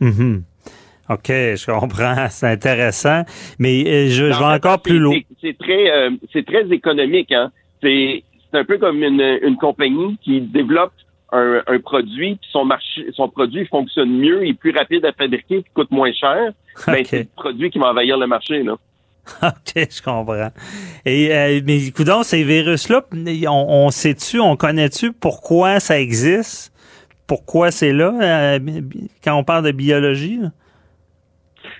Mm-hmm. OK, je comprends. C'est intéressant. Mais euh, je, vais encore plus loin. C'est très, euh, c'est très économique. Hein? C'est un peu comme une, une compagnie qui développe un, un, produit, puis son marché, son produit fonctionne mieux, il est plus rapide à fabriquer, puis coûte moins cher. Ben, c'est le produit qui va envahir le marché. Là. OK, je comprends. Et euh, mais écoute ces virus-là, on, on sait-tu, on connaît-tu pourquoi ça existe? Pourquoi c'est là euh, quand on parle de biologie?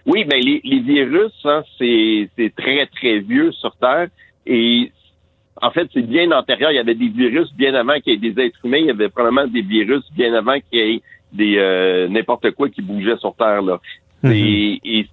Oui, ben les, les virus, hein, c'est très, très vieux sur Terre. Et en fait, c'est bien antérieur. Il y avait des virus bien avant qu'il y ait des êtres humains. Il y avait probablement des virus bien avant qu'il y ait des euh, n'importe quoi qui bougeait sur Terre. Là. Mm-hmm. et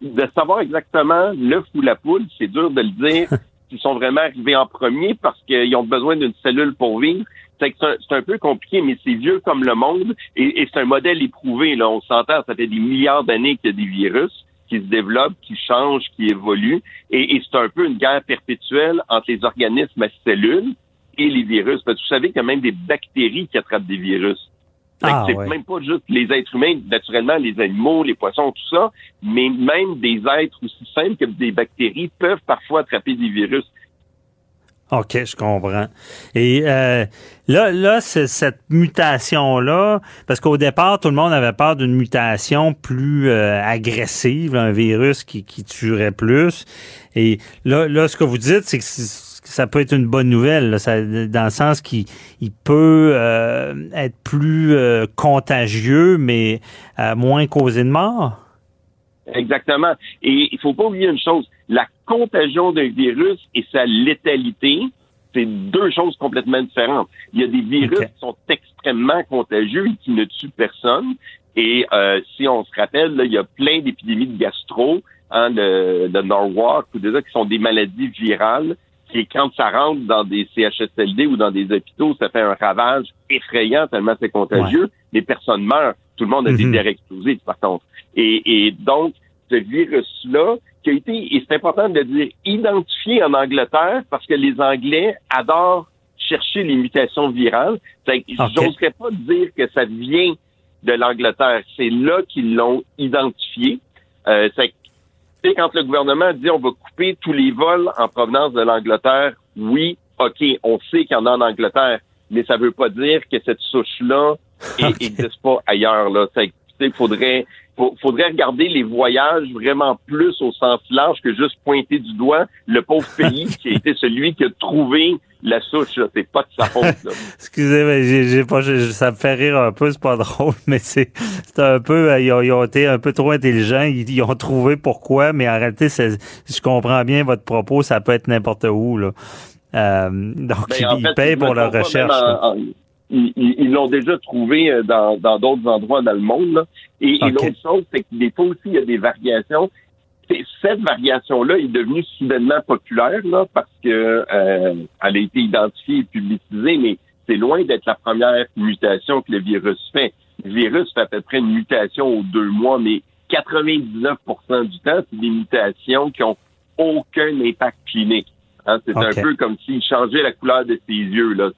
de savoir exactement l'œuf ou la poule, c'est dur de le dire. Ils sont vraiment arrivés en premier parce qu'ils ont besoin d'une cellule pour vivre. C'est un peu compliqué, mais c'est vieux comme le monde et, c'est un modèle éprouvé. Là, on s'entend, ça fait des milliards d'années qu'il y a des virus qui se développent, qui changent, qui évoluent, et, c'est un peu une guerre perpétuelle entre les organismes à cellules et les virus. Parce que vous savez qu'il y a même des bactéries qui attrapent des virus. Ah, c'est même pas juste les êtres humains, naturellement, les animaux, les poissons, tout ça, mais même des êtres aussi simples que des bactéries peuvent parfois attraper des virus. OK, je comprends. Et euh, là, là, cette mutation-là, parce qu'au départ, tout le monde avait peur d'une mutation plus euh, agressive, un virus qui, qui tuerait plus. Et là, là, ce que vous dites, c'est que ça peut être une bonne nouvelle, dans le sens qu'il peut euh, être plus euh, contagieux, mais euh, moins causé de mort. Exactement. Et il faut pas oublier une chose, la contagion d'un virus et sa létalité, c'est deux choses complètement différentes. Il y a des virus qui sont extrêmement contagieux et qui ne tuent personne. Et si on se rappelle, il y a plein d'épidémies de gastro, hein, de, de Norwalk ou des qui sont des maladies virales et quand ça rentre dans des CHSLD ou dans des hôpitaux, ça fait un ravage effrayant tellement c'est contagieux. Les personnes meurent. Tout le monde a des mm explosifs, par contre. Et, et donc, ce virus-là, qui a été, et c'est important de le dire, identifié en Angleterre parce que les Anglais adorent chercher les mutations virales. Okay. J'oserais pas dire que ça vient de l'Angleterre. C'est là qu'ils l'ont identifié. Euh, sais, quand le gouvernement dit on va couper tous les vols en provenance de l'Angleterre, oui, OK, on sait qu'il y en a en Angleterre, mais ça veut pas dire que cette souche-là n'existe pas ailleurs. Là. Il faudrait, faudrait regarder les voyages vraiment plus au sens large que juste pointer du doigt le pauvre pays qui a été celui qui a trouvé la souche, c'est pas de sa faute. Excusez, moi j'ai, pas, ça me fait rire un peu, c'est pas drôle, mais c'est, c'est un peu, euh, ils ont, été un peu trop intelligents, ils, ont trouvé pourquoi, mais en réalité, je comprends bien votre propos, ça peut être n'importe où là. Euh, donc ben, ils, payent pour leur recherche. Ils, l'ont déjà trouvé euh, dans, dans d'autres endroits dans le monde. Là. Et, et l'autre chose, c'est que des fois aussi, il y a des variations cette variation-là est devenue soudainement populaire là, parce que euh, elle a été identifiée et publicisée, mais c'est loin d'être la première mutation que le virus fait. Le virus fait à peu près une mutation aux deux mois, mais 99% du temps, c'est des mutations qui ont aucun impact clinique. Hein, c'est un peu comme s'il changeait la couleur de ses yeux. Là.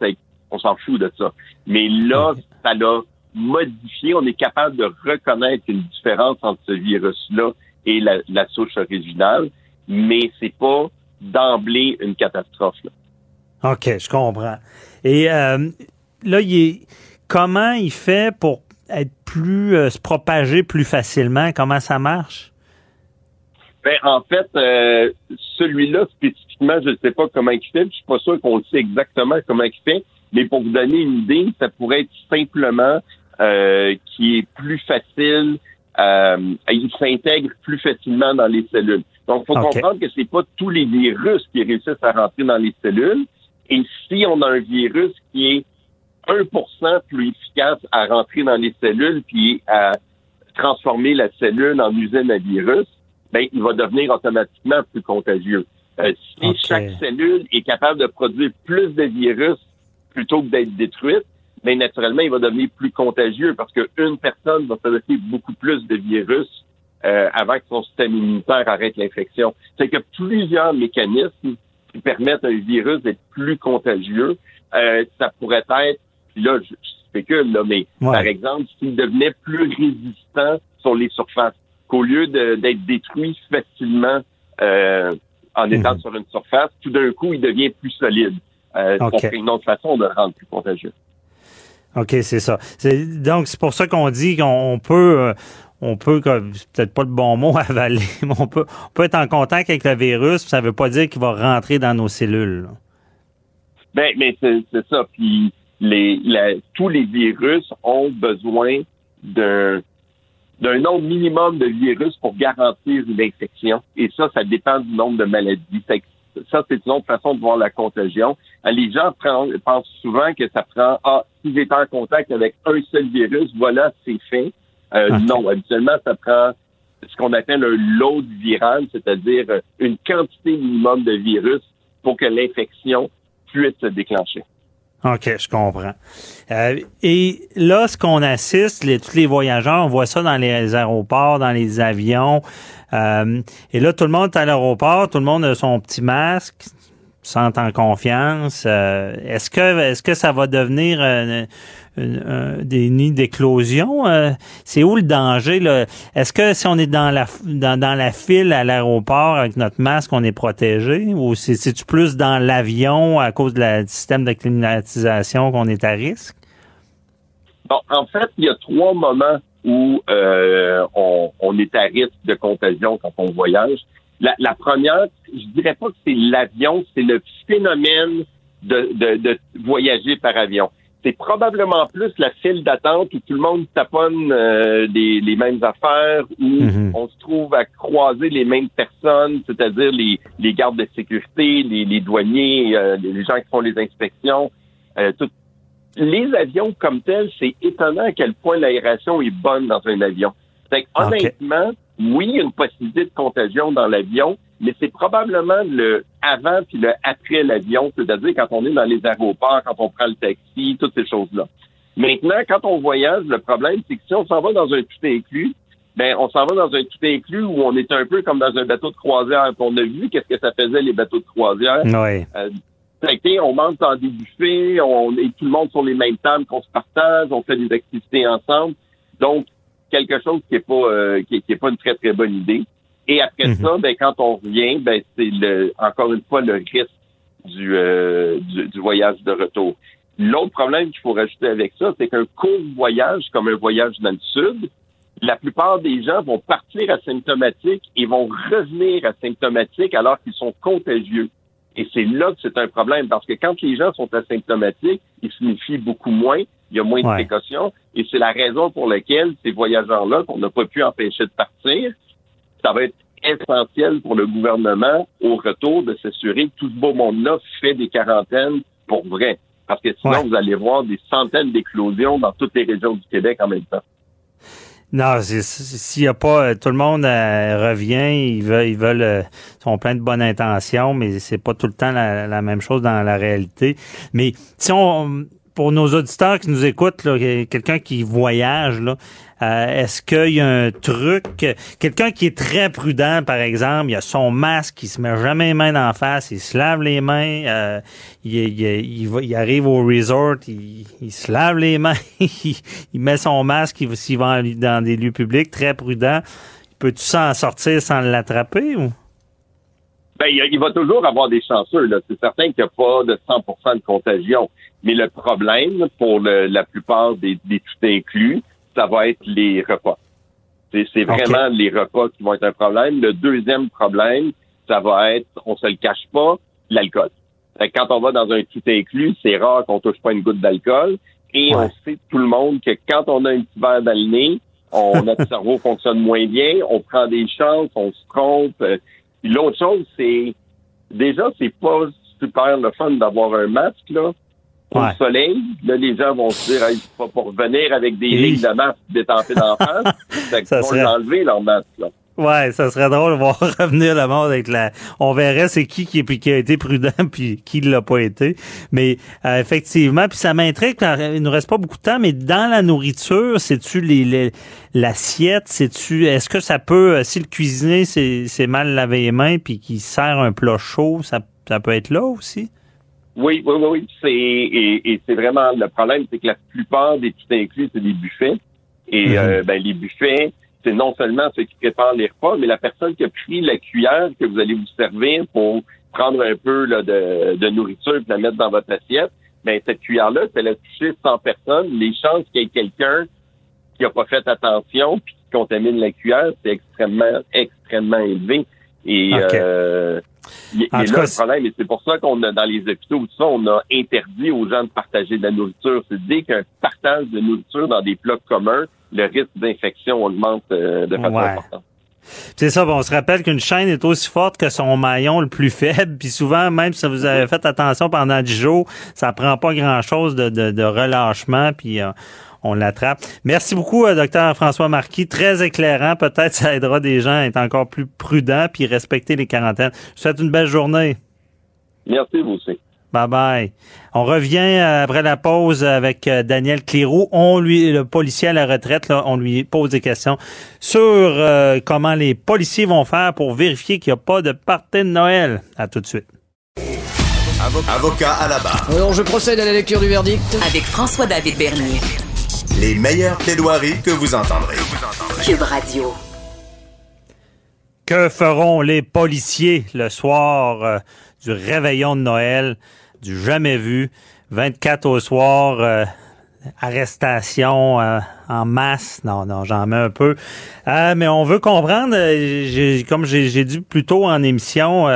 On s'en fout de ça. Mais là, ça l'a modifié. On est capable de reconnaître une différence entre ce virus-là et la, souche originale, mais c'est pas d'emblée une catastrophe. OK, je comprends. Et euh, là, il est, comment il fait pour être plus euh, se propager plus facilement? Comment ça marche? Ben, en fait, euh, celui-là spécifiquement, je ne sais pas comment il fait. Je suis pas sûr qu'on le sait exactement comment il fait. Mais pour vous donner une idée, ça pourrait être simplement euh, qui est plus facile, euh, il s'intègre plus facilement dans les cellules. Donc, il faut comprendre que c'est pas tous les virus qui réussissent à rentrer dans les cellules. Et si on a un virus qui est 1% plus efficace à rentrer dans les cellules puis à transformer la cellule en usine à virus, ben, il va devenir automatiquement plus contagieux. Euh, si chaque cellule est capable de produire plus de virus plutôt que d'être détruite, ben, naturellement, il va devenir plus contagieux parce qu'une personne va fabriquer beaucoup plus de virus euh, avant que son système immunitaire arrête l'infection. C'est que plusieurs mécanismes qui permettent à un virus d'être plus contagieux. Euh, ça pourrait être, puis là, je, spécule, là, mais par exemple, s'il devenait plus résistant sur les surfaces, qu'au lieu d'être détruit facilement euh, en étant mhm. sur une surface, tout d'un coup, il devient plus solide. Euh, okay. une autre façon de le rendre plus contagieux. OK, c'est ça. Donc, c'est pour ça qu'on dit qu'on peut, euh, on peut, peut-être pas le bon mot avaler, mais on peut, on peut être en contact avec le virus, ça veut pas dire qu'il va rentrer dans nos cellules. Ben, mais c'est ça. Puis les, tous les virus ont besoin d'un d'un nombre minimum de virus pour garantir une infection. Et ça, ça dépend du nombre de maladies. Ça, c'est une autre façon de voir la contagion. Euh, les gens pensent souvent que ça prend, ah, si j'étais en contact avec un seul virus, voilà, c'est fait. Euh, non, habituellement, ça prend ce qu'on appelle un load viral, c'est-à-dire une quantité minimum de virus pour que l'infection puisse se déclencher. OK, je comprends. Euh, et là, ce qu'on assiste, les, tous les voyageurs, on voit ça dans les aéroports, dans les avions. Euh, et là, tout le monde est à l'aéroport, tout le monde a son petit masque, sent en confiance. Euh, est-ce que est-ce que ça va devenir des nids d'éclosion? Euh, c'est où le danger? Est-ce que si on est dans la dans, dans la file à l'aéroport avec notre masque, on est protégé? Ou c'est-tu plus dans l'avion à cause du système de climatisation qu'on est à risque? Bon, en fait, il y a trois moments où euh, on, est à risque de contagion quand on voyage. La, la première, je dirais pas que c'est l'avion, c'est le phénomène de, de, de voyager par avion c'est probablement plus la file d'attente où tout le monde taponne euh, les, mêmes affaires, où mhm. on se trouve à croiser les mêmes personnes, c'est-à-dire les, les gardes de sécurité, les, les douaniers, euh, les gens qui font les inspections. Euh, Les avions comme tels, c'est étonnant à quel point l'aération est bonne dans un avion. Fait honnêtement, oui, il y a une possibilité de contagion dans l'avion, mais c'est probablement le avant puis le après l'avion, c'est-à-dire quand on est dans les aéroports, quand on prend le taxi, toutes ces choses-là. Maintenant, quand on voyage, le problème, c'est que si on s'en va dans un tout inclus, ben on s'en va dans un tout inclus où on est un peu comme dans un bateau de croisière. On a vu qu'est-ce que ça faisait les bateaux de croisière. Oui. Euh, on mange dans des buffets, on est tout le monde sur les mêmes tables qu'on se partage, on fait des activités ensemble. Donc, quelque chose qui est pas euh, qui, est pas une très très bonne idée. Et après mhm. ça, ben, quand on revient, ben, c'est le, encore une fois le risque du, euh, du, voyage de retour. L'autre problème qu'il faut rajouter avec ça, c'est qu'un court voyage, comme un voyage dans le sud, la plupart des gens vont partir asymptomatiques et vont revenir asymptomatiques alors qu'ils sont contagieux. Et c'est là que c'est un problème, parce que quand les gens sont asymptomatiques, ils se méfient beaucoup moins, il y a moins de précautions, et c'est la raison pour laquelle ces voyageurs-là, qu'on n'a pas pu empêcher de partir, ça va être essentiel pour le gouvernement au retour de s'assurer que tout ce beau monde-là fait des quarantaines pour vrai. Parce que sinon, vous allez voir des centaines d'éclosions dans toutes les régions du Québec en même temps. Non, s'il n'y a pas, tout le monde revient, ils veulent, ils veulent, sont plein de bonnes intentions, mais c'est pas tout le temps la, la, même chose dans la réalité. Mais si on, pour nos auditeurs qui nous écoutent, quelqu'un qui voyage, là, euh, est-ce qu'il y a un truc, quelqu'un qui est très prudent, par exemple, il a son masque, il se met jamais les mains en face, il se lave les mains, euh, il, il, arrive au resort, il, se lave les mains, il, met son masque, s'il va dans des lieux publics, très prudent. Peux-tu s'en sortir sans l'attraper ou? Ben, il, va toujours avoir des chanceux. C'est certain qu'il n'y a pas de 100% de contagion. Mais le problème, pour la plupart des, des tout inclus, ça va être les repas. C'est vraiment les repas qui vont être un problème. Le deuxième problème, ça va être, on se le cache pas, l'alcool. Quand on va dans un tout inclus, c'est rare qu'on touche pas une goutte d'alcool. Et on sait tout le monde que quand on a un petit verre dans le nez, on, notre cerveau fonctionne moins bien, on prend des chances, on se trompe. L'autre chose, c'est déjà, c'est pas super le fun d'avoir un masque, là au soleil. Là, les gens vont se dire, hey, pas pour venir avec des lignes de masque détempées d'en face. fait qu'ils vont serait... enlever leur masque, là. Ouais, ça serait drôle de voir revenir le monde avec la. On verrait c'est qui qui, qui a été prudent puis qui l'a pas été. Mais euh, effectivement, puis ça m'intrigue. Il nous reste pas beaucoup de temps, mais dans la nourriture, c'est-tu les, l'assiette, c'est-tu est-ce que ça peut euh, si le cuisinier c'est mal lavé les mains puis qu'il sert un plat chaud, ça ça peut être là aussi? Oui, oui, oui, oui. C'est, et, c'est vraiment le problème, c'est que la plupart des petits inclus, c'est des buffets. Et mhm. euh, ben, les buffets, c'est non seulement ceux qui préparent les repas, mais la personne qui a pris la cuillère que vous allez vous servir pour prendre un peu là, de, de nourriture et la mettre dans votre assiette, ben cette cuillère-là, si elle a touché 100 personnes, les chances qu'il y ait quelqu'un qui n'a pas fait attention puis qui contamine la cuillère, c'est extrêmement, extrêmement élevé. Et euh, là le problème, et c'est pour ça qu'on a dans les hôpitaux, tout ça, on a interdit aux gens de partager de la nourriture. C'est dès qu'un partage de nourriture dans des plats communs, le risque d'infection augmente euh, de façon importante. C'est ça, bon, on se rappelle qu'une chaîne est aussi forte que son maillon le plus faible, puis souvent, même si vous avez fait attention pendant 10 jours, ça prend pas grand-chose de, de, relâchement, puis euh, on l'attrape. Merci beaucoup, euh, docteur François Marquis. Très éclairant. Peut-être ça aidera des gens à être encore plus prudents puis respecter les quarantaines. Je vous souhaite une belle journée. Merci, vous aussi. Bye bye. On revient euh, après la pause avec euh, Daniel Cléroux. On lui, le policier à la retraite, là, on lui pose des questions sur comment les policiers vont faire pour vérifier qu'il n'y a pas de party de Noël. À tout de suite. Avocat à la barre. Alors je procède à la lecture du verdict. Avec François-David Bernier les meilleures plaidoiries que vous entendrez. Cube Radio. Que feront les policiers le soir euh, du réveillon de Noël, du jamais vu, 24 au soir, euh, arrestation euh, en masse. Non, non, j'en mets un peu. Euh, mais on veut comprendre, euh, comme j'ai dit plus tôt en émission,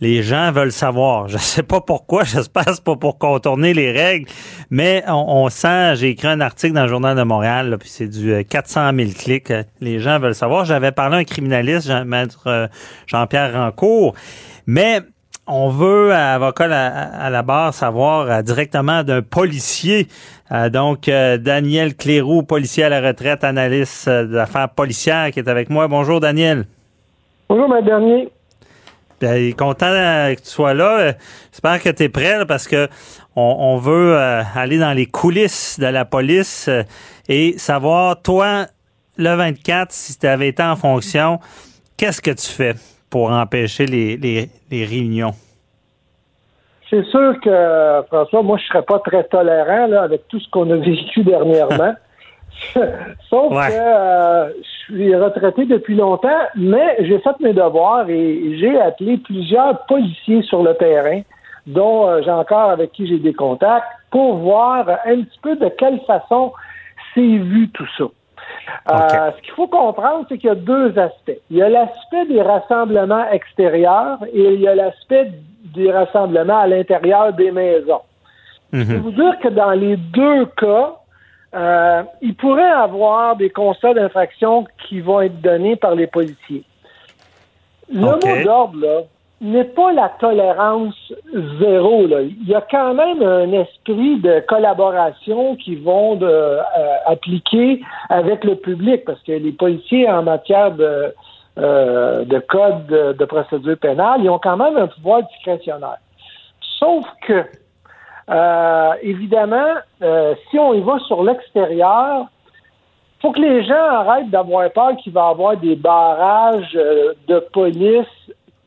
les gens veulent savoir. Je sais pas pourquoi, j'espère que pas pour contourner les règles, mais on, sent, j'ai écrit un article dans le Journal de Montréal, puis c'est du 400 000 clics. Les gens veulent savoir. J'avais parlé à un criminaliste, Jean, maître Jean-Pierre Rancourt, mais on veut, avocat à, la barre, savoir euh, directement d'un policier. Euh, donc, euh, Daniel Cléroux, policier à la retraite, analyste d'affaires policières, qui est avec moi. Bonjour, Daniel. Bonjour, ma dernier. Bien, content que tu sois là. J'espère que tu es prêt parce que on, veut aller dans les coulisses de la police et savoir, toi, le 24, si tu avais été en fonction, qu'est-ce que tu fais? Pour empêcher les, les, réunions? C'est sûr que, François, moi, je ne serais pas très tolérant là, avec tout ce qu'on a vécu dernièrement. Sauf que euh, je suis retraité depuis longtemps, mais j'ai fait mes devoirs et j'ai appelé plusieurs policiers sur le terrain, dont euh, j'ai encore avec qui j'ai des contacts, pour voir un petit peu de quelle façon c'est vu tout ça. Euh, ce qu'il faut comprendre, c'est qu'il y a deux aspects. Il y a l'aspect des rassemblements extérieurs et il y a l'aspect des rassemblements à l'intérieur des maisons. Mhm. Je vais vous dire que dans les deux cas, euh, il pourrait y avoir des constats d'infraction qui vont être donnés par les policiers. Le mot d'ordre, là, n'est pas la tolérance zéro. Là. Il y a quand même un esprit de collaboration qui vont de, euh, appliquer avec le public, parce que les policiers en matière de, euh, de code de, procédure pénale, ils ont quand même un pouvoir discrétionnaire. Sauf que, euh, évidemment, si on y va sur l'extérieur, faut que les gens arrêtent d'avoir peur qu'il va y avoir des barrages de police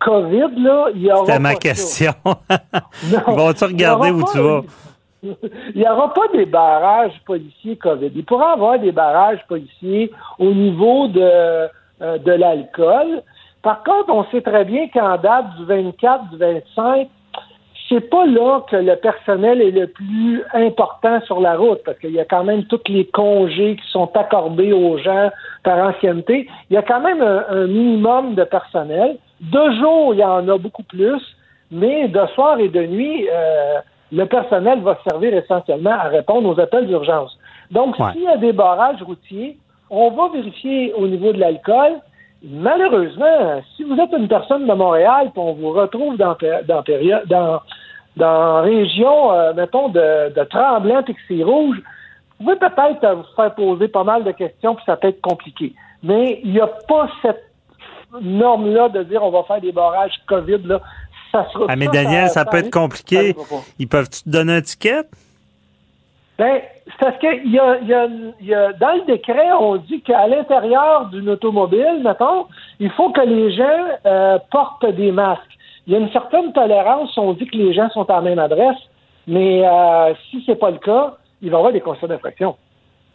COVID, là, il y aura. C'était ma question. Vont-tu regarder où tu vas? Il n'y aura pas des barrages policiers COVID. Il pourra y avoir des barrages policiers au niveau de, euh, de l'alcool. Par contre, on sait très bien qu'en date du 24, du 25, c'est pas là que le personnel est le plus important sur la route, parce qu'il y a quand même tous les congés qui sont accordés aux gens par ancienneté. Il y a quand même un minimum de personnel. De jour, il y en a beaucoup plus, mais de soir et de nuit, euh, le personnel va servir essentiellement à répondre aux appels d'urgence. Donc, s'il y a des barrages routiers, on va vérifier au niveau de l'alcool. Malheureusement, si vous êtes une personne de Montréal, puis on vous retrouve dans dans dans dans région, euh, mettons, de, de tremblante et que c'est rouge, vous pouvez peut-être vous faire poser pas mal de questions, puis ça peut être compliqué. Mais il n'y a pas cette norme-là de dire on va faire des barrages COVID, là, ça sera. Ah, mais Daniel, ça, peut être compliqué. Ils peuvent te donner un ticket? Ben, c'est parce que y a, y a, dans le décret, on dit qu'à l'intérieur d'une automobile, mettons, il faut que les gens euh, portent des masques. Il y a une certaine tolérance, on dit que les gens sont à la même adresse, mais euh, si c'est pas le cas, il va y avoir des constats d'infraction.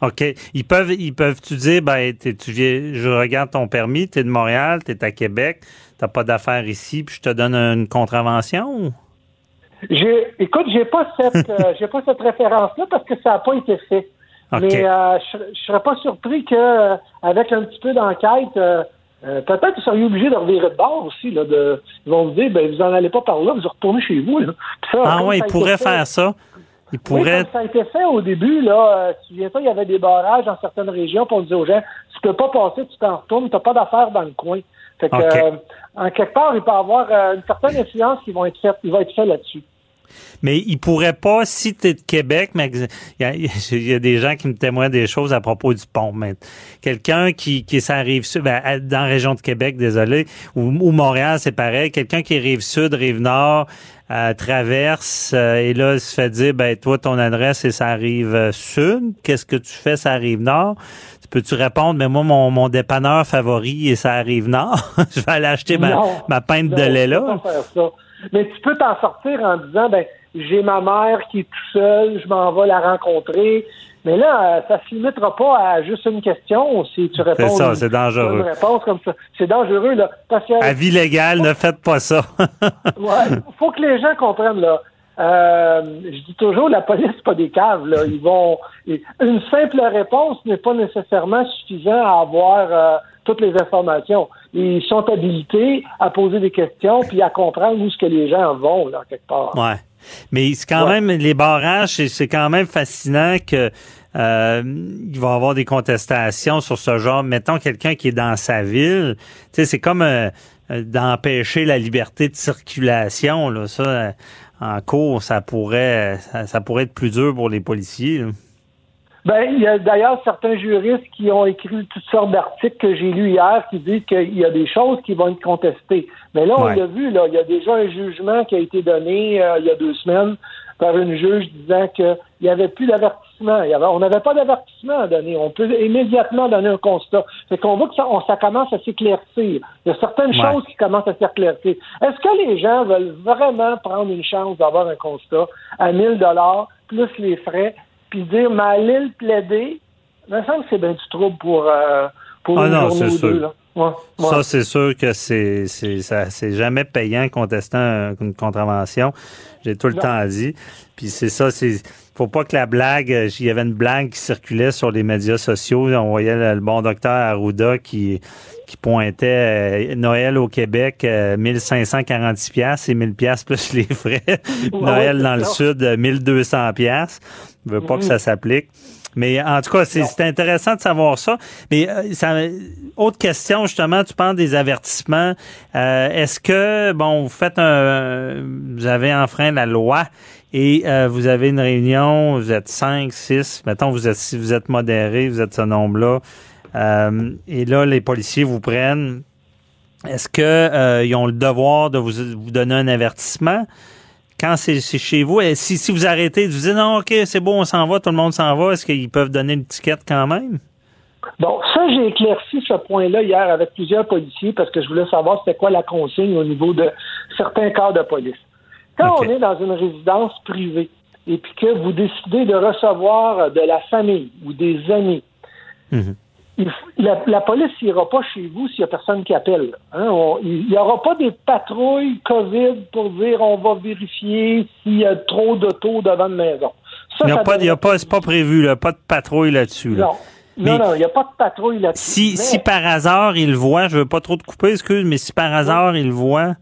OK. Ils peuvent, ils peuvent tu dire, ben, tu viens, je regarde ton permis, tu es de Montréal, tu es à Québec, tu pas d'affaires ici, puis je te donne une contravention? J'ai, écoute, j'ai pas cette, euh, j'ai pas cette référence-là parce que ça n'a pas été fait. Mais euh, je, ne serais pas surpris que, euh, avec un petit peu d'enquête, peut-être que vous seriez obligé de revirer de bord aussi. Là, de, ils vont vous dire, ben, vous en allez pas par là, vous retournez chez vous. ah oui, ils pourraient faire ça. Il pourrait... ça a été fait au début, là, euh, tu viens pas, il y avait des barrages dans certaines régions, pour on disait aux gens, tu peux pas passer, tu t'en retournes, t'as pas d'affaires dans le coin. Fait que, euh, en quelque part, il peut y avoir euh, une certaine influence qui va être faite, qui va être fait là-dessus. Mais il pourrait pas, si tu es de Québec, mais il y, a, des gens qui me témoignent des choses à propos du pont. Mais quelqu'un qui, qui s'arrive ben, dans la région de Québec, désolé, ou, ou Montréal, c'est pareil. Quelqu'un qui rive sud, rive nord, euh, traverse euh, et là, se fait dire, ben toi, ton adresse, et ça arrive euh, sud. Qu'est-ce que tu fais, ça arrive nord? Peux-tu répondre, mais moi, mon, mon dépanneur favori, et ça arrive nord. je vais aller acheter ma, ma pinte de lait là. Mais tu peux t'en sortir en disant, ben, j'ai ma mère qui est tout seule, je m'en vais la rencontrer. Mais là, ça se limitera pas à juste une question si tu réponds. C'est ça, c'est dangereux. Une réponse comme ça. C'est dangereux, là. Parce que, Avis légal, ne faites pas ça. ouais, faut que les gens comprennent, là. Euh, je dis toujours, la police, pas des caves. Là. Ils vont. Une simple réponse n'est pas nécessairement suffisant à avoir euh, toutes les informations. Ils sont habilités à poser des questions puis à comprendre où ce que les gens vont là quelque part. Ouais. Mais c'est quand même les barrages, c'est quand même fascinant que euh, il va y avoir des contestations sur ce genre. Mettons quelqu'un qui est dans sa ville, tu sais, c'est comme euh, euh, d'empêcher la liberté de circulation. Là, ça, en cours, ça pourrait, ça, pourrait être plus dur pour les policiers. Ben, il y a d'ailleurs certains juristes qui ont écrit toutes sortes d'articles que j'ai lus hier qui disent qu'il y a des choses qui vont être contestées. Mais là, on l'a vu, là, il y a déjà un jugement qui a été donné euh, il y a deux semaines par une juge disant qu'il n'y avait plus d'avertissement. on n'avait pas d'avertissement à donner. On peut immédiatement donner un constat. C'est qu'on voit que ça, ça commence à s'éclaircir. Il y a certaines choses qui commencent à s'éclaircir. Est-ce que les gens veulent vraiment prendre une chance d'avoir un constat à 1000 dollars plus les frais puis dire, mais aller le plaider, il me semble que c'est bien du trouble pour, euh, pour ah non, c'est sûr. Ça, c'est sûr que c'est c'est jamais payant contestant une contravention. J'ai tout le temps dit. Puis c'est ça, c'est faut pas que la blague, il y avait une blague qui circulait sur les médias sociaux. On voyait le, bon docteur Arruda qui qui pointait euh, Noël au Québec 1546 euh, pièces et 1000 pièces plus les frais. Noël dans le sud 1200 pièces. veut pas que ça s'applique. Mais en tout cas, c'est intéressant de savoir ça. Mais euh, ça, autre question, justement, tu parles des avertissements. Euh, est-ce que, bon, vous faites un... Vous avez enfreint la loi et euh, vous avez une réunion, vous êtes 5, 6, mettons, vous êtes, si vous êtes modéré, vous êtes ce nombre-là, et là, les policiers vous prennent. Est-ce qu'ils ont le devoir de vous, vous donner un avertissement? quand c'est chez vous, si, si vous arrêtez, vous dites non, OK, c'est bon, on s'en va, tout le monde s'en va, est-ce qu'ils peuvent donner une ticket quand même? Bon, ça, j'ai éclairci ce point-là hier avec plusieurs policiers parce que je voulais savoir c'était quoi la consigne au niveau de certains corps de police. Quand on est dans une résidence privée et puis que vous décidez de recevoir de la famille ou des amis, la, police n'ira pas chez vous s'il n'y a personne qui appelle. Hein. il n'y aura pas des patrouilles COVID pour dire on va vérifier s'il y a trop d'autos devant une maison. il n'y a, pas, a pas, pas prévu, là, pas de patrouille là-dessus. Non. non, il n'y a pas de patrouille là-dessus. Si, si par hasard ils voient, je veux pas trop te couper, excuse, mais si par hasard ils voient,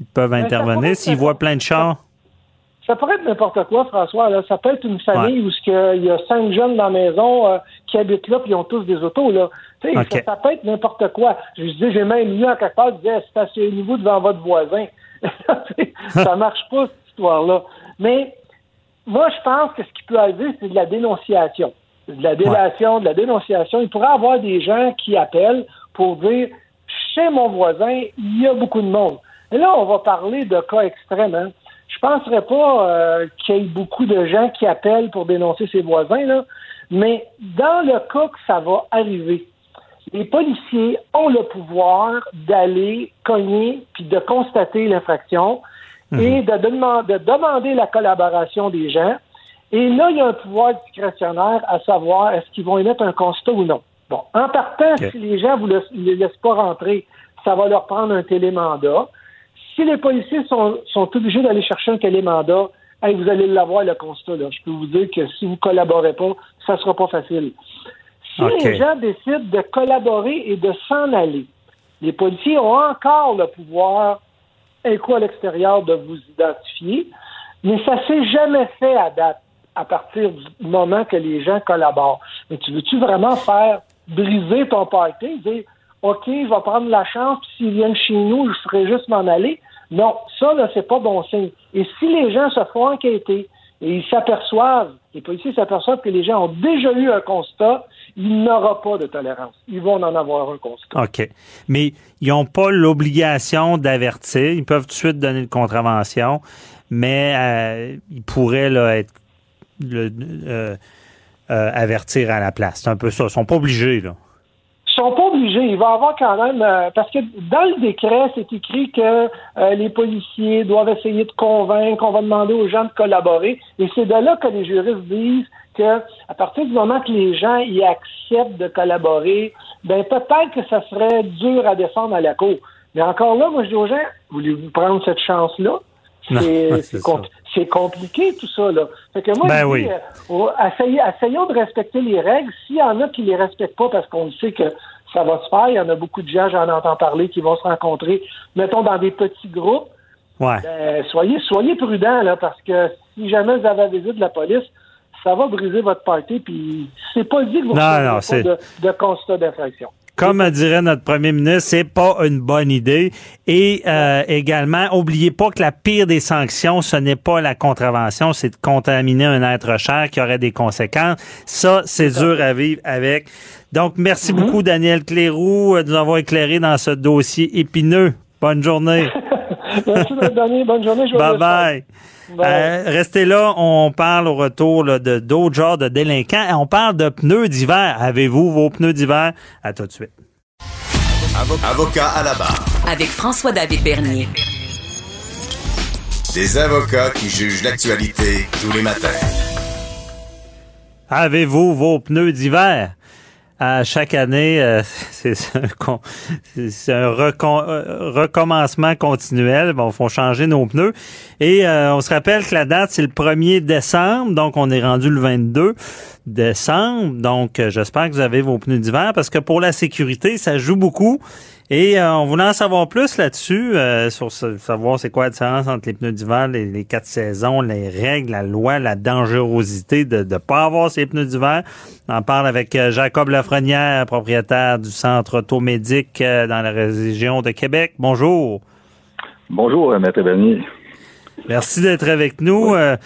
ils peuvent intervenir. S'ils voient plein de chars. Ça pourrait être n'importe quoi, François. Là. Ça peut être une famille où il y a cinq jeunes dans la maison euh, qui habitent là, puis ils ont tous des autos. Là. Ça, peut être n'importe quoi. Je disais, j'ai même lu en quelque part, je disais, stationnez-vous devant votre voisin. ça marche pas, cette histoire-là. Mais moi, je pense que ce qui peut arriver, c'est de la dénonciation. De la délation, de la dénonciation. Il pourrait y avoir des gens qui appellent pour dire, chez mon voisin, il y a beaucoup de monde. Et là, on va parler de cas extrêmes. Hein? Je penserais pas euh, qu'il y ait beaucoup de gens qui appellent pour dénoncer ses voisins, là, mais dans le cas que ça va arriver, les policiers ont le pouvoir d'aller cogner puis de constater l'infraction mhm. et de, de, demander la collaboration des gens. Et là, il y a un pouvoir discrétionnaire à savoir est-ce qu'ils vont émettre un constat ou non. Bon, en partant, si les gens ne les laissent pas rentrer, ça va leur prendre un télémandat. Si les policiers sont, obligés d'aller chercher un télémandat, vous allez l'avoir, le constat. Là. Je peux vous dire que si vous ne collaborez pas, ça ne sera pas facile. Si les gens décident de collaborer et de s'en aller, les policiers ont encore le pouvoir, un coup à l'extérieur, de vous identifier, mais ça ne s'est jamais fait à date, à partir du moment que les gens collaborent. Mais tu veux-tu vraiment faire briser ton party, dire OK, je vais prendre la chance, puis s'ils viennent chez nous, je ferai juste m'en aller. Non, ça, là, c'est pas bon signe. Et si les gens se font enquêter et ils s'aperçoivent, les policiers s'aperçoivent que les gens ont déjà eu un constat, il n'y aura pas de tolérance. Ils vont en avoir un constat. OK. Mais ils n'ont pas l'obligation d'avertir. Ils peuvent tout de suite donner une contravention, mais euh, ils pourraient là, être euh, euh, avertir à la place. C'est un peu ça. Ils sont pas obligés, là sont pas obligés. Il va y avoir quand même euh, parce que dans le décret, c'est écrit que euh, les policiers doivent essayer de convaincre, on va demander aux gens de collaborer. Et c'est de là que les juristes disent que à partir du moment que les gens y acceptent de collaborer, ben peut-être que ça serait dur à défendre à la cour. Mais encore là, moi je dis aux gens, voulez-vous prendre cette chance-là? C'est compliqué tout ça. Là. Fait que moi, ben je oui. Euh, essayons de respecter les règles. S'il y en a qui les respectent pas parce qu'on sait que ça va se faire, il y en a beaucoup de gens, j'en entends parler, qui vont se rencontrer, mettons, dans des petits groupes. Ouais. Ben, soyez, soyez prudents, là, parce que si jamais vous avez la visite de la police, ça va briser votre party, puis c'est pas dit que vous pas de, de constat d'infraction. Comme dirait notre premier ministre, c'est pas une bonne idée. Et euh, également, oubliez pas que la pire des sanctions, ce n'est pas la contravention, c'est de contaminer un être cher qui aurait des conséquences. Ça, c'est dur à vivre avec. Donc, merci mm-hmm. beaucoup, Daniel Cléroux, de nous avoir éclairé dans ce dossier épineux. Bonne journée. merci, Daniel. Bonne journée. bye bye. Euh, restez là, on parle au retour de d'autres genres de délinquants. On parle de pneus d'hiver. Avez-vous vos pneus d'hiver? À tout de suite. Avocat à la barre. Avec François-David Bernier. Des avocats qui jugent l'actualité tous les matins. Avez-vous vos pneus d'hiver? À chaque année, euh, c'est un, un recommencement continuel. Bon, faut changer nos pneus. Et euh, on se rappelle que la date, c'est le 1er décembre, donc on est rendu le 22 décembre. Donc, euh, j'espère que vous avez vos pneus d'hiver parce que pour la sécurité, ça joue beaucoup. Et euh, on voulait en savoir plus là-dessus, euh, sur savoir c'est quoi la différence entre les pneus d'hiver, les, les, quatre saisons, les règles, la loi, la dangerosité de ne pas avoir ces pneus d'hiver. On en parle avec euh, Jacob Lafrenière, propriétaire du centre automédique dans la région de Québec. Bonjour. Bonjour, Maître Bernier. Merci d'être avec nous, M.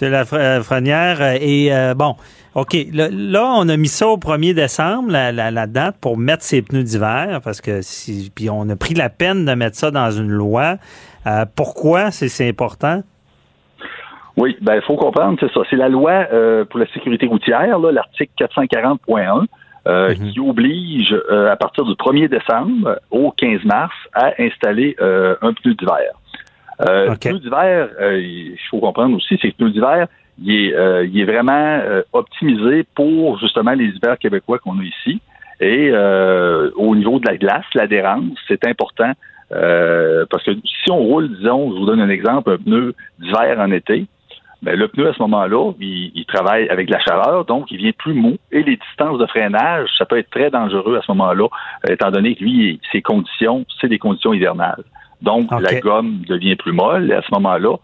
Lafrenière. Et bon, OK. Là, on a mis ça au 1er décembre, la, date, pour mettre ses pneus d'hiver, parce que si, puis on a pris la peine de mettre ça dans une loi. Euh, pourquoi c'est important? Oui, ben il faut comprendre, c'est ça. C'est la loi euh, pour la sécurité routière, l'article 440.1, euh, mhm. qui oblige à partir du 1er décembre au 15 mars à installer un pneu d'hiver. Euh, Pneu d'hiver, il faut comprendre aussi, c'est que pneu d'hiver, il est, euh, il est vraiment euh, optimisé pour justement les hivers québécois qu'on a ici. Et euh, au niveau de la glace, l'adhérence, c'est important parce que si on roule, disons, je vous donne un exemple, un pneu d'hiver en été, ben, le pneu à ce moment-là, il, il, travaille avec la chaleur, donc il vient plus mou. Et les distances de freinage, ça peut être très dangereux à ce moment-là, étant donné que lui, ses conditions, c'est des conditions hivernales. Donc, la gomme devient plus molle et à ce moment-là,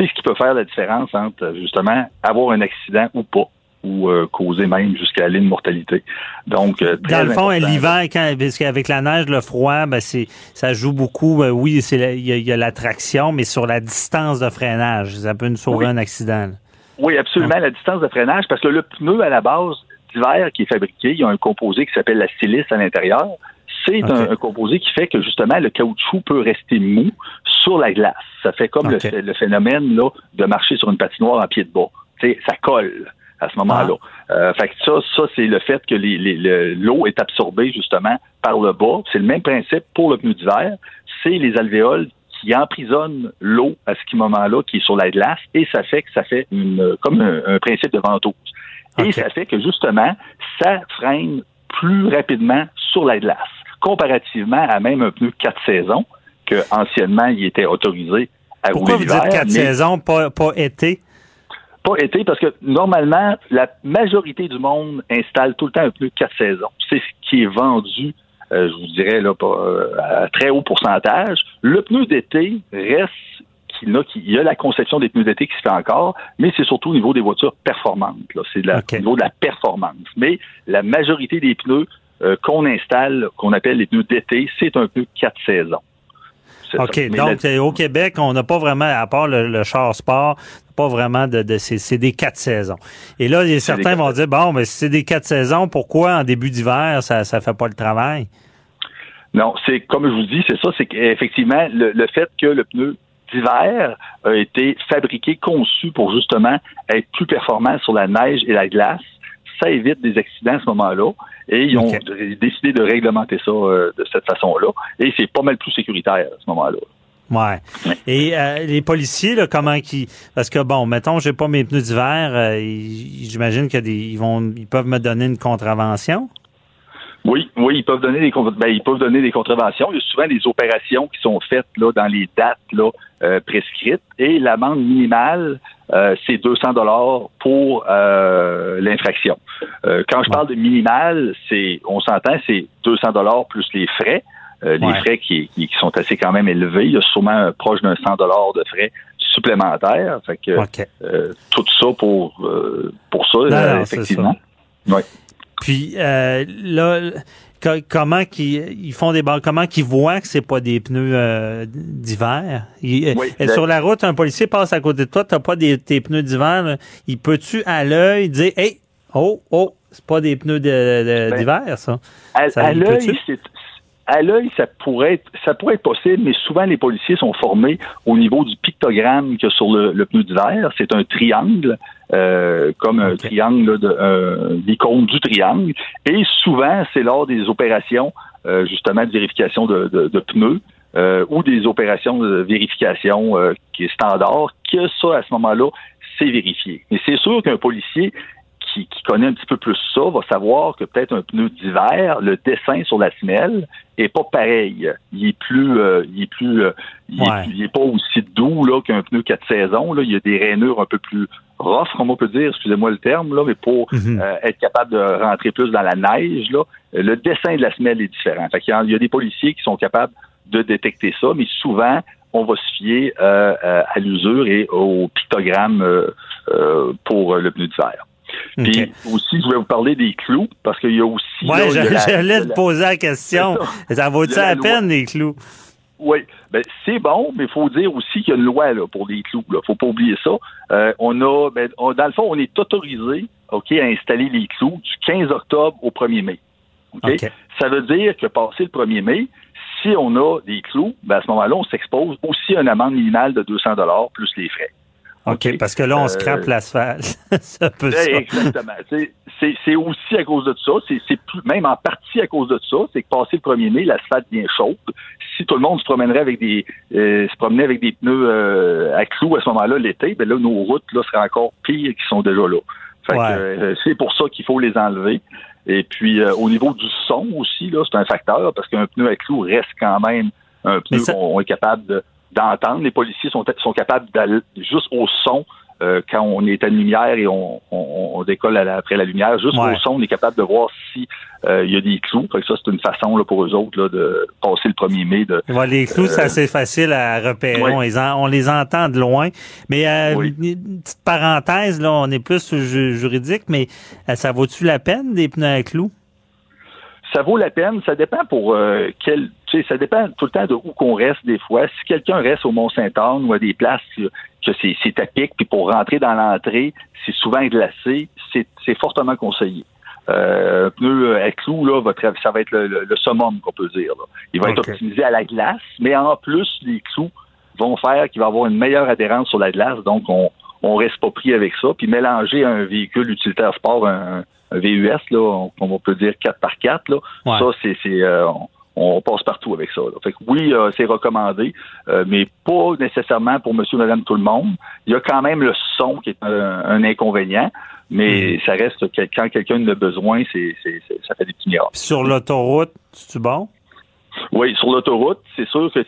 c'est ce qui peut faire la différence entre justement avoir un accident ou pas ou euh, causer même jusqu'à l'immortalité. Donc, euh, dans le fond, l'hiver, parce qu'avec la neige, le froid, ben c'est, ça joue beaucoup. Ben oui, c'est il y, a, l'attraction, mais sur la distance de freinage, ça peut nous sauver un accident. Oui, absolument, la distance de freinage, parce que le pneu à la base d'hiver qui est fabriqué, il y a un composé qui s'appelle la silice à l'intérieur. C'est un, composé qui fait que justement le caoutchouc peut rester mou sur la glace. Ça fait comme le, phénomène là, de marcher sur une patinoire en pied de bas. ça colle à ce moment-là. Ah. Euh, fait que ça, ça c'est le fait que l'eau est absorbée justement par le bas. C'est le même principe pour le pneu d'hiver. C'est les alvéoles qui emprisonnent l'eau à ce moment-là qui est sur la glace et ça fait que ça fait une, comme un, principe de ventouse. Et ça fait que justement, ça freine plus rapidement sur la glace comparativement à même un pneu quatre saisons, que anciennement il était autorisé à Pourquoi vous dites quatre saisons, pas, pas été? Pas été, parce que normalement, la majorité du monde installe tout le temps un pneu quatre saisons. C'est ce qui est vendu, euh, je vous dirais, là, euh, à très haut pourcentage. Le pneu d'été reste il y a la conception des pneus d'été qui se fait encore, mais c'est surtout au niveau des voitures performantes. C'est au niveau de la performance. Mais la majorité des pneus euh, qu'on installe, qu'on appelle les pneus d'été, c'est un peu quatre saisons. OK. Donc, au Québec, on n'a pas vraiment, à part le, char sport, pas vraiment de, de c'est des quatre saisons. Et là, certains vont dire, bon, mais si c'est des quatre saisons, pourquoi en début d'hiver, ça ne fait pas le travail? Non, c'est comme je vous dis, c'est ça, c'est qu'effectivement, le, le fait que le pneu d'hiver a été fabriqué, conçu pour justement être plus performant sur la neige et la glace, ça évite des accidents à ce moment-là. Et ils ont décidé de réglementer ça euh, de cette façon-là. Et c'est pas mal plus sécuritaire à ce moment-là. Ouais. Et euh, les policiers, là, comment qui parce que bon, mettons, j'ai pas mes pneus d'hiver, euh, j'imagine qu'ils vont, ils peuvent me donner une contravention? Oui, oui, ils peuvent donner des ben, ils peuvent donner des contraventions. Il y a souvent des opérations qui sont faites là dans les dates là prescrites et l'amende minimale euh, c'est 200 dollars pour euh, l'infraction. Euh, quand je parle de minimal, c'est, on s'entend, c'est 200 dollars plus les frais. les frais qui, qui, sont assez quand même élevés. Il y a sûrement proche d'un 100 dollars de frais supplémentaires. Fait que tout ça pour pour ça, effectivement. Puis là, comment qu'ils font des comment qu'ils voient que c'est pas des pneus euh, d'hiver? Euh, sur la route un policier passe à côté de toi t'as pas des tes pneus d'hiver il peut-tu à l'œil dire hey oh oh c'est pas des pneus ben, d'hiver ça? à, à l'œil à l'œil, ça pourrait être, ça pourrait être possible, mais souvent les policiers sont formés au niveau du pictogramme que sur le, pneu d'hiver. C'est un triangle, euh, comme un triangle de euh, l'icône du triangle. Et souvent, c'est lors des opérations euh, justement de vérification de, pneus. ou des opérations de vérification qui est standard, que ça, à ce moment-là, c'est vérifié. Mais c'est sûr qu'un policier, qui, connaît un petit peu plus ça va savoir que peut-être un pneu d'hiver, le dessin sur la semelle est pas pareil. Il est plus, euh, il est plus, euh, il, est, pas aussi doux là qu'un pneu quatre saisons. Là, il y a des rainures un peu plus rough, comme on peut dire, excusez-moi le terme, là, mais pour mhm. être capable de rentrer plus dans la neige, là, le dessin de la semelle est différent. Fait il, y a, il y a des policiers qui sont capables de détecter ça, mais souvent, on va se fier à l'usure et au pictogramme pour le pneu d'hiver. Puis aussi, je vais vous parler des clous, parce qu'il y a aussi... Oui, j'allais te poser la question. Ça vaut-il la, peine, les clous? Oui, ben, c'est bon, mais il faut dire aussi qu'il y a une loi là, pour les clous. Il ne faut pas oublier ça. Euh, on a, ben, dans le fond, on est autorisé ok, à installer les clous du 15 octobre au 1er mai. Ça veut dire que passé le 1er mai, si on a des clous, ben, à ce moment-là, on s'expose aussi à une amende minimale de 200 plus les frais. OK, parce que là, on scrape euh, l'asphalte. ça peut ça. Exactement. C'est aussi à cause de ça. C'est même en partie à cause de ça. C'est que passé le 1er mai, l'asphalte devient chaude. Si tout le monde se promènerait avec des euh, se promenait avec des pneus euh, à clous à ce moment-là l'été, ben là, nos routes là, seraient encore pires qu'ils sont déjà là. Fait c'est pour ça qu'il faut les enlever. Et puis au niveau du son aussi, là, c'est un facteur, parce qu'un pneu à clous reste quand même un pneu qu'on est capable de d'entendre. Les policiers sont, sont capables d'aller juste au son euh, quand on est à la lumière et on, on, décolle après la lumière, juste au son, on est capable de voir si euh, il y a des clous. Fait que ça, c'est une façon là, pour eux autres là, de passer le 1er mai. De, les clous, c'est euh, assez facile à repérer. On, les on, les entend de loin. Mais une petite parenthèse, là, on est plus juridique, mais ça vaut-tu la peine des pneus à clous? ça vaut la peine. Ça dépend pour euh, quel. Tu sais, ça dépend tout le temps de où qu'on reste des fois. Si quelqu'un reste au Mont-Saint-Anne ou à des places que c'est, à pic, puis pour rentrer dans l'entrée, c'est souvent glacé, c'est, fortement conseillé. Euh, pneu à clous, là, ça va être le, le, summum qu'on peut dire. Là. Il va être optimisé à la glace, mais en plus, les clous vont faire qu'il va avoir une meilleure adhérence sur la glace, donc on on reste pas pris avec ça. Puis mélanger un véhicule utilitaire sport, un, un VUS, là, on, peut dire 4 par 4 là, ça, c'est, euh, on, passe partout avec ça. Fait que oui, euh, c'est recommandé, euh, mais pas nécessairement pour monsieur, madame, tout le monde. Il y a quand même le son qui est un, inconvénient, mais mm. ça reste que quand quelqu'un en a besoin, c'est, ça fait des petits miracles. Sur l'autoroute, c'est bon? Oui, sur l'autoroute, c'est sûr que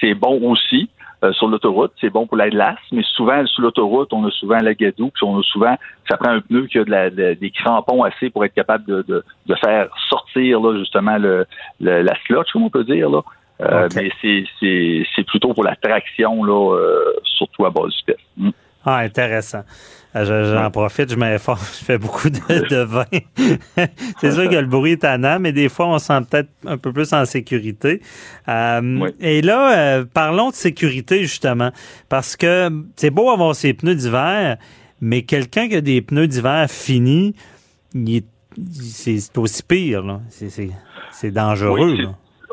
c'est bon aussi. Euh, sur l'autoroute. C'est bon pour la glace, mais souvent, sur l'autoroute, on a souvent la gadoue, puis on a souvent, ça prend un pneu qui a des crampons assez pour être capable de, faire sortir là, justement le, la slotch, comme on peut dire. Là. Euh, mais c'est plutôt pour la traction, là, euh, surtout à base du piste. Mm. Ah, intéressant. Euh, j'en profite, je m'efforce, je fais beaucoup de, vin. c'est sûr que le bruit est tannant, mais des fois, on se sent peut-être un peu plus en sécurité. Euh, et là, euh, parlons de sécurité, justement, parce que c'est beau avoir ses pneus d'hiver, mais quelqu'un qui a des pneus d'hiver finis, c'est aussi pire. C'est dangereux.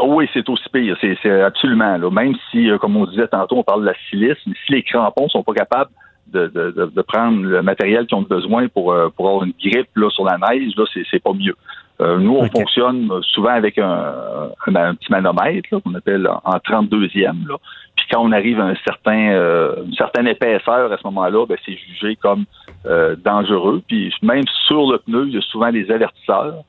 Oui, c'est aussi pire. C'est absolument. Là. Même si, comme on disait tantôt, on parle de la silice, mais si les crampons sont pas capables de, de, de, prendre le matériel qu'ils ont besoin pour, euh, pour avoir une grippe là, sur la neige, là, c'est, c'est pas mieux. Euh, nous, on fonctionne souvent avec un, un, petit manomètre qu'on appelle en 32e. Là. Puis quand on arrive à un certain, euh, une certaine épaisseur à ce moment-là, ben, c'est jugé comme dangereux. Puis même sur le pneu, il y a souvent des avertisseurs.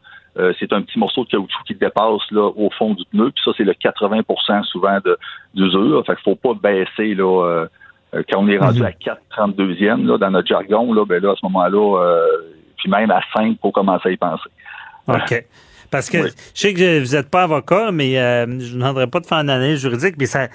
c'est un petit morceau de caoutchouc qui dépasse là, au fond du pneu. Puis ça, c'est le 80% souvent d'usure. Fait qu'il faut pas baisser là, euh, quand on est rendu mhm. à 4 32e là, dans notre jargon, là, ben là, à ce moment-là, euh, puis même à 5 pour commencer à y penser. OK. Parce que je sais que vous n'êtes pas avocat, mais euh, je ne demanderai pas de faire une analyse juridique, mais ça,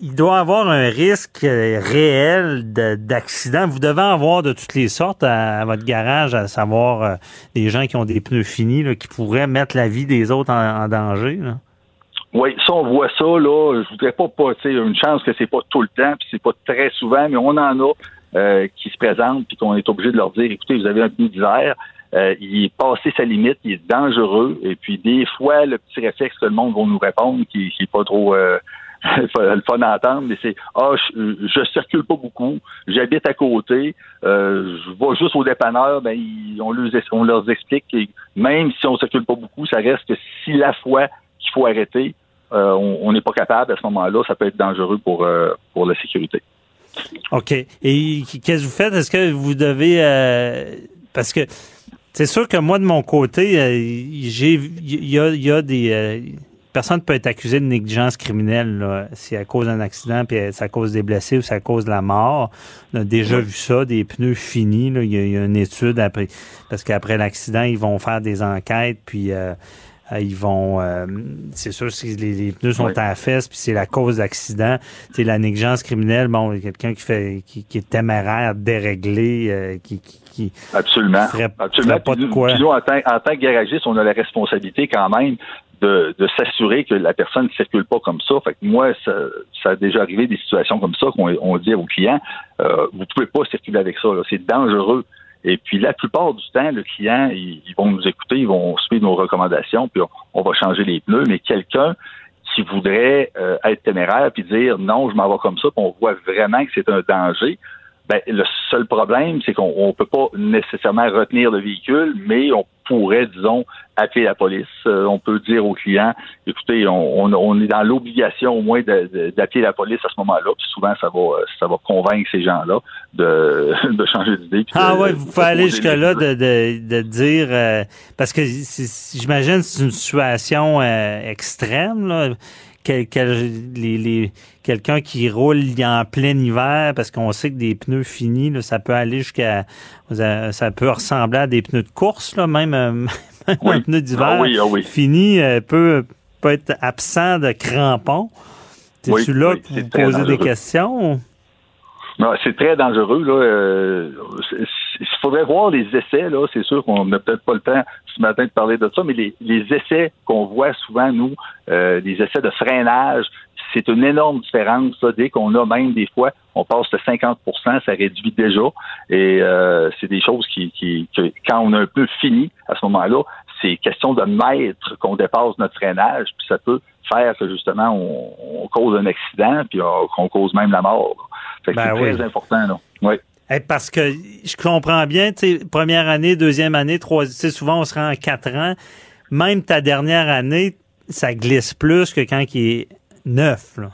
il doit avoir un risque réel d'accident. Vous devez avoir de toutes les sortes à, votre garage, à savoir des gens qui ont des pneus finis, là, qui pourraient mettre la vie des autres en, danger. Là. Oui, ça, on voit ça, là. Je voudrais pas, pas une chance que c'est pas tout le temps, puis c'est pas très souvent, mais on en a euh, qui se présentent, puis qu'on est obligé de leur dire, écoutez, vous avez un pneu d'hiver, euh, il est passé sa limite, il est dangereux, et puis des fois, le petit réflexe que le monde va nous répondre, qui, qui est pas trop euh, le fun à entendre, mais c'est Ah, je, je, circule pas beaucoup, j'habite à côté, euh, je vais juste au dépanneur, ben on, leur, on leur explique que même si on circule pas beaucoup, ça reste que si la fois qu'il faut arrêter, on n'est pas capable à ce moment-là, ça peut être dangereux pour, euh, pour la sécurité. OK. Et qu'est-ce que vous faites? Est-ce que vous devez... Euh, parce que c'est sûr que moi, de mon côté, j'ai il y a, y a, des personne peut être accusé de négligence criminelle si à cause d'un accident, puis ça cause des blessés ou ça cause de la mort. On a déjà vu ça, des pneus finis. Là. Il, y a, une étude après, parce qu'après l'accident, ils vont faire des enquêtes, puis euh, euh, ils vont, euh, c'est sûr, si les, pneus sont à la fesse, puis c'est la cause d'accident, c'est la négligence criminelle. Bon, quelqu'un qui fait, qui, est téméraire, déréglé, euh, qui, qui, absolument, absolument. Pas de quoi. en, tant, en tant que garagiste, on a la responsabilité quand même de, de s'assurer que la personne ne circule pas comme ça. Fait que moi, ça, ça a déjà arrivé des situations comme ça qu'on on dit aux clients, euh, vous pouvez pas circuler avec ça, c'est dangereux. Et puis la plupart du temps, le client, ils, vont nous écouter, ils vont suivre nos recommandations, puis on, va changer les pneus. Mais quelqu'un qui voudrait euh, être téméraire puis dire non, je m'en vais comme ça, puis on voit vraiment que c'est un danger. Ben, le seul problème, c'est qu'on ne peut pas nécessairement retenir le véhicule, mais on pourrait, disons, appeler la police. Euh, on peut dire aux clients, écoutez, on, est dans l'obligation au moins d'appeler la police à ce moment-là. Puis souvent, ça va, ça va convaincre ces gens-là de, de changer d'idée. Ah oui, vous pouvez aller jusque-là de, de, dire, euh, parce que j'imagine c'est une situation euh, extrême, là les, quelqu'un qui roule en plein hiver parce qu'on sait que des pneus finis, ça peut aller jusqu'à ça peut ressembler à des pneus de course, là, même, un pneu d'hiver ah ah fini euh, peut, peut être absent de crampons. C'est là que vous posez des questions? c'est très dangereux. Là. Euh, faudrait voir les essais. Là. C'est sûr qu'on n'a peut-être pas le temps ce matin de parler de ça, mais les, essais qu'on voit souvent, nous, euh, les essais de freinage, c'est une énorme différence. dès qu'on a même des fois, on passe de 50% ça réduit déjà. Et euh, c'est des choses qui, qui, quand on a un peu fini à ce moment-là, c'est question de mètres qu'on dépasse notre freinage, puis ça peut faire que justement on, cause un accident, puis qu'on cause même la mort. Ben c'est très important. Là. Oui. Parce que je comprends bien, première année, deuxième année, troisième, souvent on se rend en quatre ans. Même ta dernière année, ça glisse plus que quand il est neuf. Là.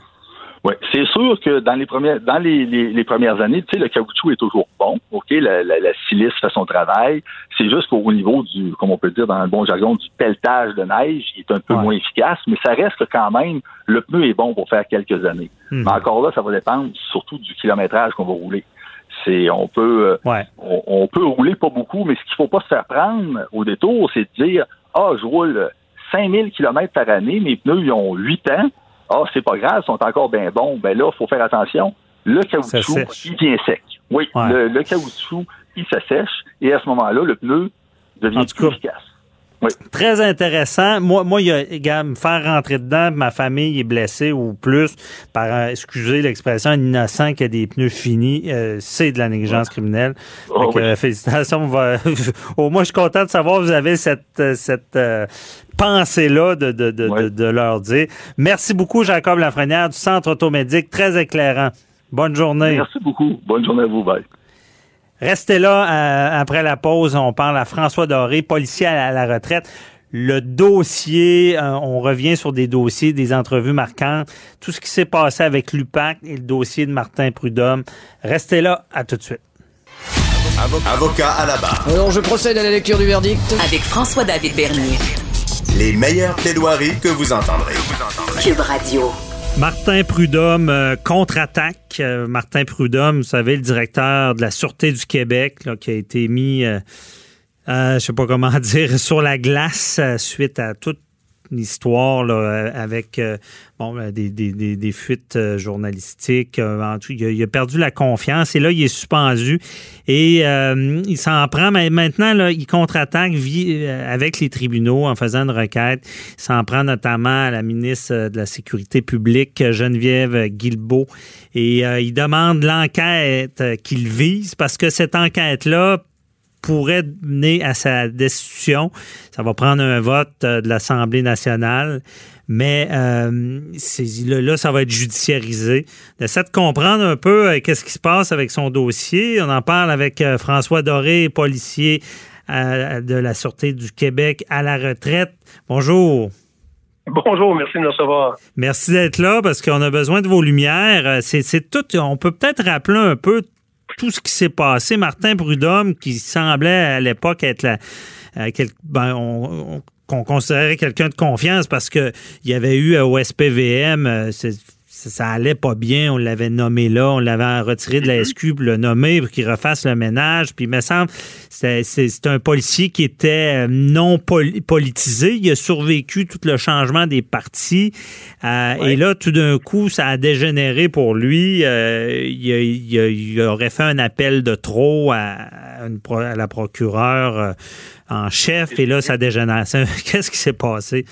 Oui, c'est sûr que dans les premières dans les, les, premières années, tu sais, le caoutchouc est toujours bon, ok, la, la, la silice fait son travail. C'est juste qu'au niveau du, comme on peut dire dans le bon jargon, du pelletage de neige, il est un peu moins efficace, mais ça reste quand même, le pneu est bon pour faire quelques années. Mais encore là, ça va dépendre surtout du kilométrage qu'on va rouler. C'est, on peut, euh, on, peut rouler pas beaucoup, mais ce qu'il faut pas se faire prendre au détour, c'est de dire, ah, je roule 5000 km par année, mes pneus, ils ont 8 ans, ah, c'est pas grave, ils sont encore bien bons. Ben là, il faut faire attention. Le caoutchouc, il vient sec. Oui, le, caoutchouc, il s'assèche et à ce moment-là, le pneu devient plus efficace. Très intéressant. Moi, moi, il y a, me faire rentrer dedans, ma famille est blessée ou plus par, excusez l'expression, un innocent qui a des pneus finis, euh, c'est de la négligence criminelle. Oh, euh, félicitations. Au moins, je suis content de savoir que vous avez cette, euh, cette pensée-là de, de, de, de, leur dire. Merci beaucoup, Jacob Lafrenière du Centre automédique. Très éclairant. Bonne journée. Merci beaucoup. Bonne journée à vous. Bye. Restez là euh, après la pause. On parle à François Doré, policier à la retraite. Le dossier, euh, on revient sur des dossiers, des entrevues marquantes, tout ce qui s'est passé avec l'UPAC et le dossier de Martin Prudhomme. Restez là, à tout de suite. Avocat à la barre. Alors, je procède à la lecture du verdict. Avec François-David Bernier. Les meilleures plaidoiries que vous entendrez. Cube Radio. Martin Prudhomme euh, contre-attaque. Euh, Martin Prudhomme, vous savez, le directeur de la Sûreté du Québec, qui a été mis, euh, je sais pas comment dire, sur la glace suite à toute histoire là, avec euh, bon, ben, des, des, des, fuites euh, journalistiques. Euh, il, a, perdu la confiance et là, il est suspendu. Et il s'en prend. Mais maintenant, là, il contre-attaque avec les tribunaux en faisant une requête. Il s'en prend notamment à la ministre de la Sécurité publique, Geneviève Guilbeault. Et il demande l'enquête qu'il vise parce que cette enquête-là pourrait mener à sa destitution. Ça va prendre un vote euh, de l'Assemblée nationale, mais euh, là, ça va être judiciarisé. Essaie de comprendre un peu euh, qu'est-ce qui se passe avec son dossier. On en parle avec François Doré, policier de la Sûreté du Québec à la retraite. Bonjour. Bonjour, merci de nous recevoir. Merci d'être là parce qu'on a besoin de vos lumières. C'est tout. On peut peut-être rappeler un peu tout ce qui s'est passé. Martin Prudhomme, qui semblait à l'époque être la, euh, ben, qu'on considérait quelqu'un de confiance parce que il y avait eu au SPVM, ça allait pas bien, on l'avait nommé là, on l'avait retiré de la mm-hmm. SQ pour le nommer pour qu'il refasse le ménage. Puis il me semble c'est un policier qui était euh, non politisé. Il a survécu tout le changement des partis. Euh, et là, tout d'un coup, ça a dégénéré pour lui. Euh, il, aurait fait un appel de trop à, à la procureure en chef. Et là, ça dégénère. Qu'est-ce qui s'est passé?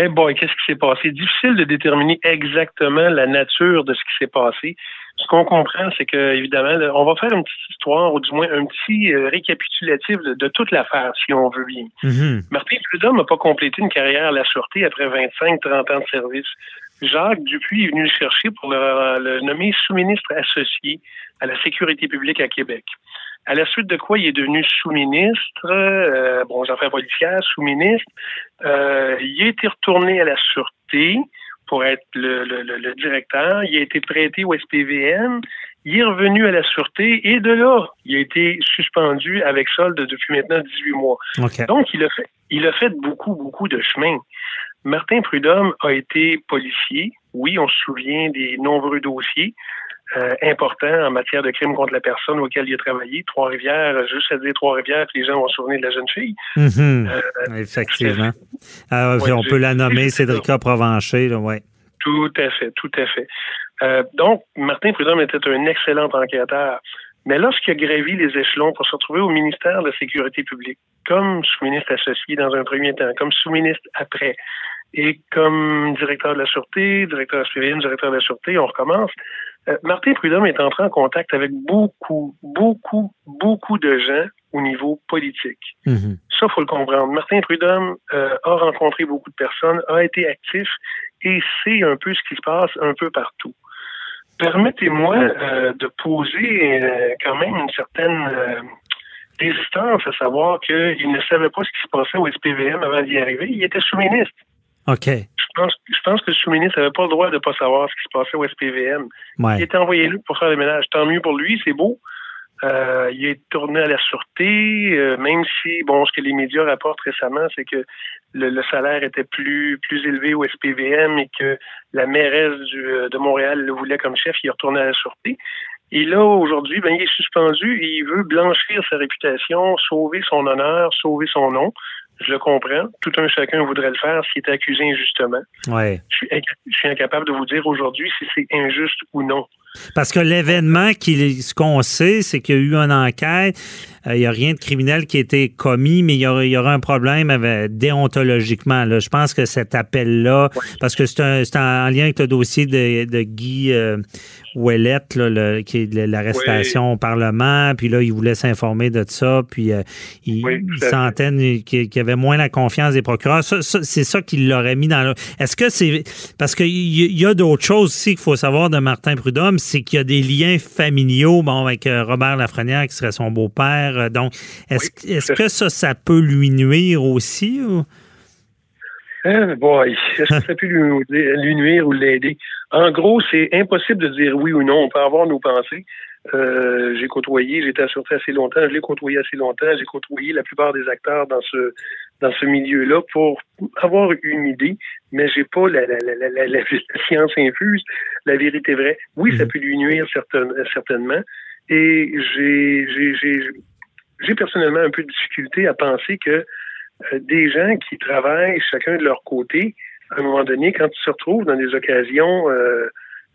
Eh boy, qu'est-ce qui s'est passé? Difficile de déterminer exactement la nature de ce qui s'est passé. Ce qu'on comprend, c'est que, évidemment, on va faire une petite histoire, ou du moins un petit euh, récapitulatif de, toute l'affaire, si on veut bien. Mm-hmm. Martin Prudhomme n'a pas complété une carrière à la Sûreté après 25-30 ans de service. Jacques Dupuis est venu le chercher pour le nommer sous-ministre associé à la sécurité publique à Québec. À la suite de quoi il est devenu sous-ministre, euh, bon, affaires policières, sous-ministre. Euh, il a été retourné à la Sûreté pour être le, directeur. Il a été prêté au SPVM. Il est revenu à la Sûreté et de là, il a été suspendu avec solde depuis maintenant 18 mois. Donc, il a, fait, il a fait beaucoup, beaucoup de chemin. Martin Prudhomme a été policier. Oui, on se souvient des nombreux dossiers. Euh, important en matière de crimes contre la personne auquel il a travaillé. Trois-Rivières, juste à dire Trois-Rivières, les gens vont se souvenir de la jeune fille. Mhm. Euh, Effectivement. Ah, on peut la nommer Cédrica Provencher, oui. Tout à fait, tout à fait. Euh, donc, Martin Prudhomme était un excellent enquêteur. Mais lorsqu'il a gravi les échelons pour se retrouver au ministère de la Sécurité publique, comme sous-ministre associé dans un premier temps, comme sous-ministre après, et comme directeur de la Sûreté, directeur de directeur de la Sûreté, on recommence. Euh, Martin Prudhomme est entré en contact avec beaucoup, beaucoup, beaucoup de gens au niveau politique. Mhm. Ça, faut le comprendre. Martin Prudhomme euh, a rencontré beaucoup de personnes, a été actif et sait un peu ce qui se passe un peu partout. Permettez-moi euh, de poser quand même une certaine résistance à savoir qu'il ne savait pas ce qui se passait au SPVM avant d'y arriver. Il était sous-ministre. OK. Je pense, je pense que le sous-ministre n'avait pas le droit de ne pas savoir ce qui se passait au SPVM. Il était envoyé là pour faire le ménage. Tant mieux pour lui, c'est beau. Euh, il est tourné à la sûreté, euh, même si, bon, ce que les médias rapportent récemment, c'est que le, salaire était plus plus élevé au SPVM et que la mairesse euh, de Montréal le voulait comme chef, il est retourné à la sûreté. Et là, aujourd'hui, ben, il est suspendu et il veut blanchir sa réputation, sauver son honneur, sauver son nom. Je le comprends. Tout un chacun voudrait le faire s'il est accusé injustement. Ouais. Je, suis, je suis incapable de vous dire aujourd'hui si c'est injuste ou non. Parce que l'événement, ce qu'on sait, c'est qu'il y a eu une enquête. Euh, il n'y a rien de criminel qui a été commis, mais il y aura, un problème avec, déontologiquement. Là. Je pense que cet appel-là, parce que c'est en lien avec le dossier de, Guy euh, Ouellette, là, qui est l'arrestation au Parlement, puis là, il voulait s'informer de ça, puis euh, il, sentait qu'il y avait moins la confiance des procureurs. c'est ça qu'il l'aurait mis dans le... Est-ce que c'est... Parce qu'il y, a d'autres choses aussi qu'il faut savoir de Martin Prudhomme, c'est qu'il y a des liens familiaux, bon, avec euh, Robert Lafrenière, qui serait son beau-père. Euh, donc, est-ce est que ça, ça peut lui nuire aussi? Ou? Hein, boy, est-ce que ça peut lui, nuire ou l'aider? En gros, c'est impossible de dire oui ou non. On peut avoir nos pensées. Euh, j'ai côtoyé, j'étais assuré assez longtemps, je l'ai côtoyé assez longtemps, j'ai côtoyé la plupart des acteurs dans ce dans ce milieu-là pour avoir une idée, mais j'ai pas la, la, la, la, science infuse, la vérité vraie. Oui, ça mhm. peut lui nuire certainement, et j'ai j'ai j'ai personnellement un peu de difficulté à penser que euh, des gens qui travaillent chacun de leur côté, à un moment donné, quand ils se retrouvent dans des occasions euh,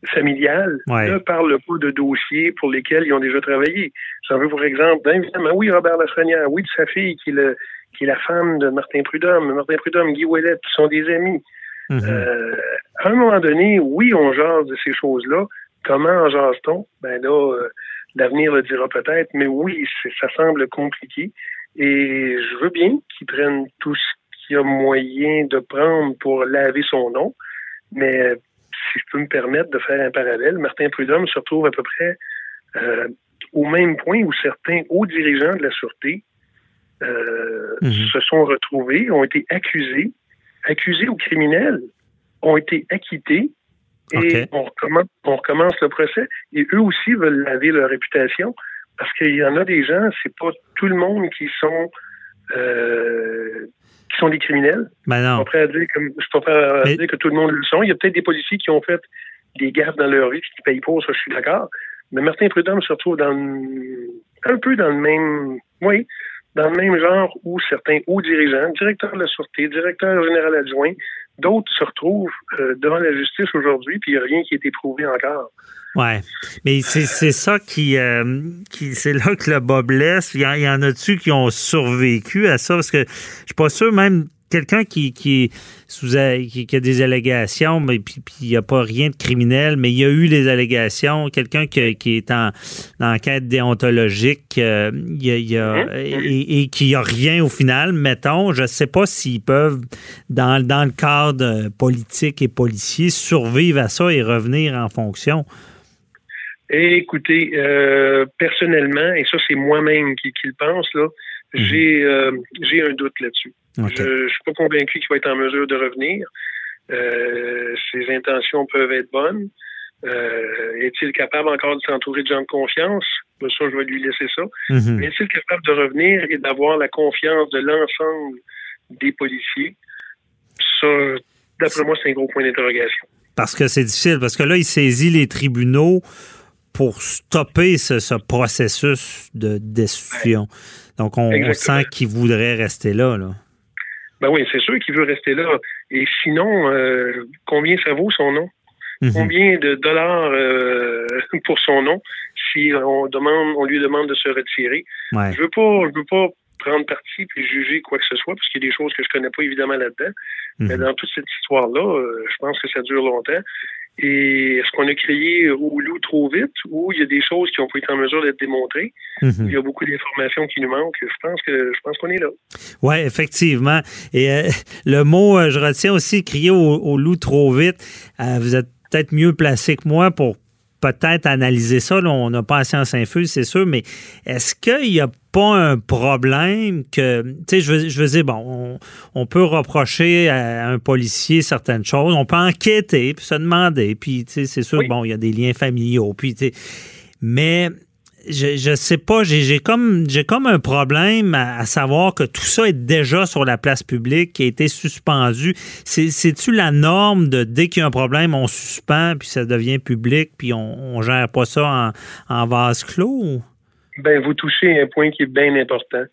familiales, ne parlent pas de dossiers pour lesquels ils ont déjà travaillé. J'en veux pour exemple, évidemment, oui, Robert Lafrenière, oui, de sa fille qui est, le, qui est la femme de Martin Prudhomme, Martin Prudhomme, Guy Ouellet, qui sont des amis. Mhm. euh, à un moment donné, oui, on jase de ces choses-là. Comment en jase-t-on? Ben là, euh, l'avenir le dira peut-être, mais oui, ça semble compliqué. Et je veux bien qu'ils prennent tout ce qu'il y a moyen de prendre pour laver son nom, mais si je peux me permettre de faire un parallèle, Martin Prudhomme se retrouve à peu près euh, au même point où certains hauts dirigeants de la Sûreté euh, mhm. se sont retrouvés, ont été accusés, accusés ou criminels, ont été acquittés et on, recommence, on recommence le procès. Et eux aussi veulent laver leur réputation. Parce qu'il y en a des gens, c'est pas tout le monde qui sont euh, qui sont des criminels. Ben non. Je suis pas prêt à dire, comme, je suis pas prêt à dire que tout le monde le sont. Il y a peut-être des policiers qui ont fait des gaffes dans leur vie qui payent pas, ça, je suis d'accord. Mais Martin Prudhomme se retrouve dans un peu dans le même, oui, dans le même genre où certains hauts dirigeants, directeurs de la sûreté, directeurs général adjoint, d'autres se retrouvent euh, devant la justice aujourd'hui, puis il n'y a rien qui a été prouvé encore. Ouais, mais c'est ça qui, euh, qui c'est là que le bas blesse. Il y, en, a-tu qui ont survécu à ça? Parce que je suis pas sûr même quelqu'un qui, qui, sous, qui, a des allégations, mais puis il n'y a pas rien de criminel, mais il y a eu des allégations. Quelqu'un qui, qui, est en, enquête déontologique euh, y a, hein? et, et qui a rien au final, mettons. Je ne sais pas s'ils peuvent, dans, dans le cadre politique et policier, survivre à ça et revenir en fonction. écoutez, euh, personnellement, et ça c'est moi-même qui, qui, le pense, là, mhm. j'ai euh, j'ai un doute là-dessus. Je ne suis pas convaincu qu'il va être en mesure de revenir. Euh, ses intentions peuvent être bonnes. Euh, est-il capable encore de s'entourer de gens de confiance? Ben, ça, je vais lui laisser ça. Mhm. Mais est-il capable de revenir et d'avoir la confiance de l'ensemble des policiers? Ça, d'après moi, c'est un gros point d'interrogation. Parce que c'est difficile, parce que là, il saisit les tribunaux pour stopper ce, processus de destruction. Donc, on, sent qu'il voudrait rester là. là. Ben oui, c'est sûr qu'il veut rester là. Et sinon, euh, combien ça vaut son nom? Mhm. Combien de dollars euh, pour son nom si on demande, on lui demande de se retirer? Je veux pas, je veux pas prendre parti puis juger quoi que ce soit, parce qu'il y a des choses que je connais pas évidemment là-dedans. Mais mhm. dans toute cette histoire-là, euh, je pense que ça dure longtemps. Et est-ce qu'on a créé au loup trop vite ou il y a des choses qui ont pas été en mesure d'être démontrées? Mhm. Il y a beaucoup d'informations qui nous manquent. Je pense que je pense qu'on est là. Oui, effectivement. Et euh, le mot, euh, je retiens aussi crier au, loup trop vite. Euh, vous êtes peut-être mieux placé que moi pour peut-être analyser ça. on n'a pas la science infuse, c'est sûr, mais est-ce qu'il n'y a pas un problème que, tu sais, je veux, je veux dire, bon, on, peut reprocher à un policier certaines choses, on peut enquêter, puis se demander, puis, tu sais, c'est sûr, bon, il y a des liens familiaux, puis, tu sais, mais je, je sais pas, j'ai comme j'ai comme un problème à, savoir que tout ça est déjà sur la place publique, qui a été suspendu. C'est-tu la norme de dès qu'il y a un problème, on suspend, puis ça devient public, puis on, on gère pas ça en, en vase clos? Ben, vous touchez un point qui est bien important.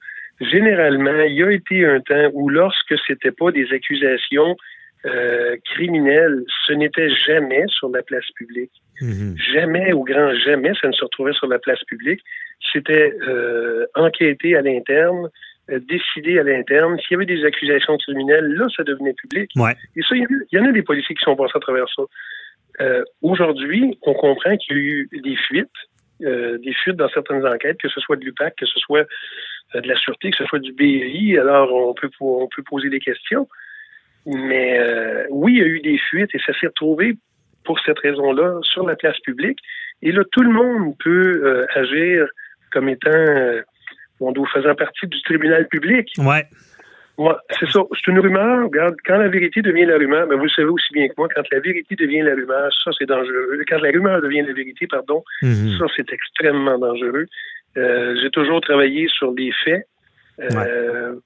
Généralement, il y a été un temps où lorsque c'était pas des accusations euh, criminelles, ce n'était jamais sur la place publique. Mhm. Jamais, au grand jamais, ça ne se retrouvait sur la place publique. C'était euh, enquêté à l'interne, euh, décidé à l'interne. S'il y avait des accusations criminelles, là, ça devenait public. Et ça, il y, en a des policiers qui sont passés à travers ça. Euh, Aujourd'hui, on comprend qu'il y a eu des fuites, euh, des fuites dans certaines enquêtes, que ce soit de l'UPAC, que ce soit euh, de la Sûreté, que ce soit du BI. Alors, on peut, on peut poser des questions. Mais oui, il y a eu des fuites et ça s'est retrouvé pour cette raison-là sur la place publique. Et là, tout le monde peut euh, agir comme étant, euh, on faisant partie du tribunal public. Ouais. Ouais, c'est ça. C'est une rumeur. Regarde, quand la vérité devient la rumeur, ben vous le savez aussi bien que moi, quand la vérité devient la rumeur, ça c'est dangereux. Quand la rumeur devient la vérité, pardon, mhm. ça c'est extrêmement dangereux. Euh, j'ai toujours travaillé sur des faits. Euh,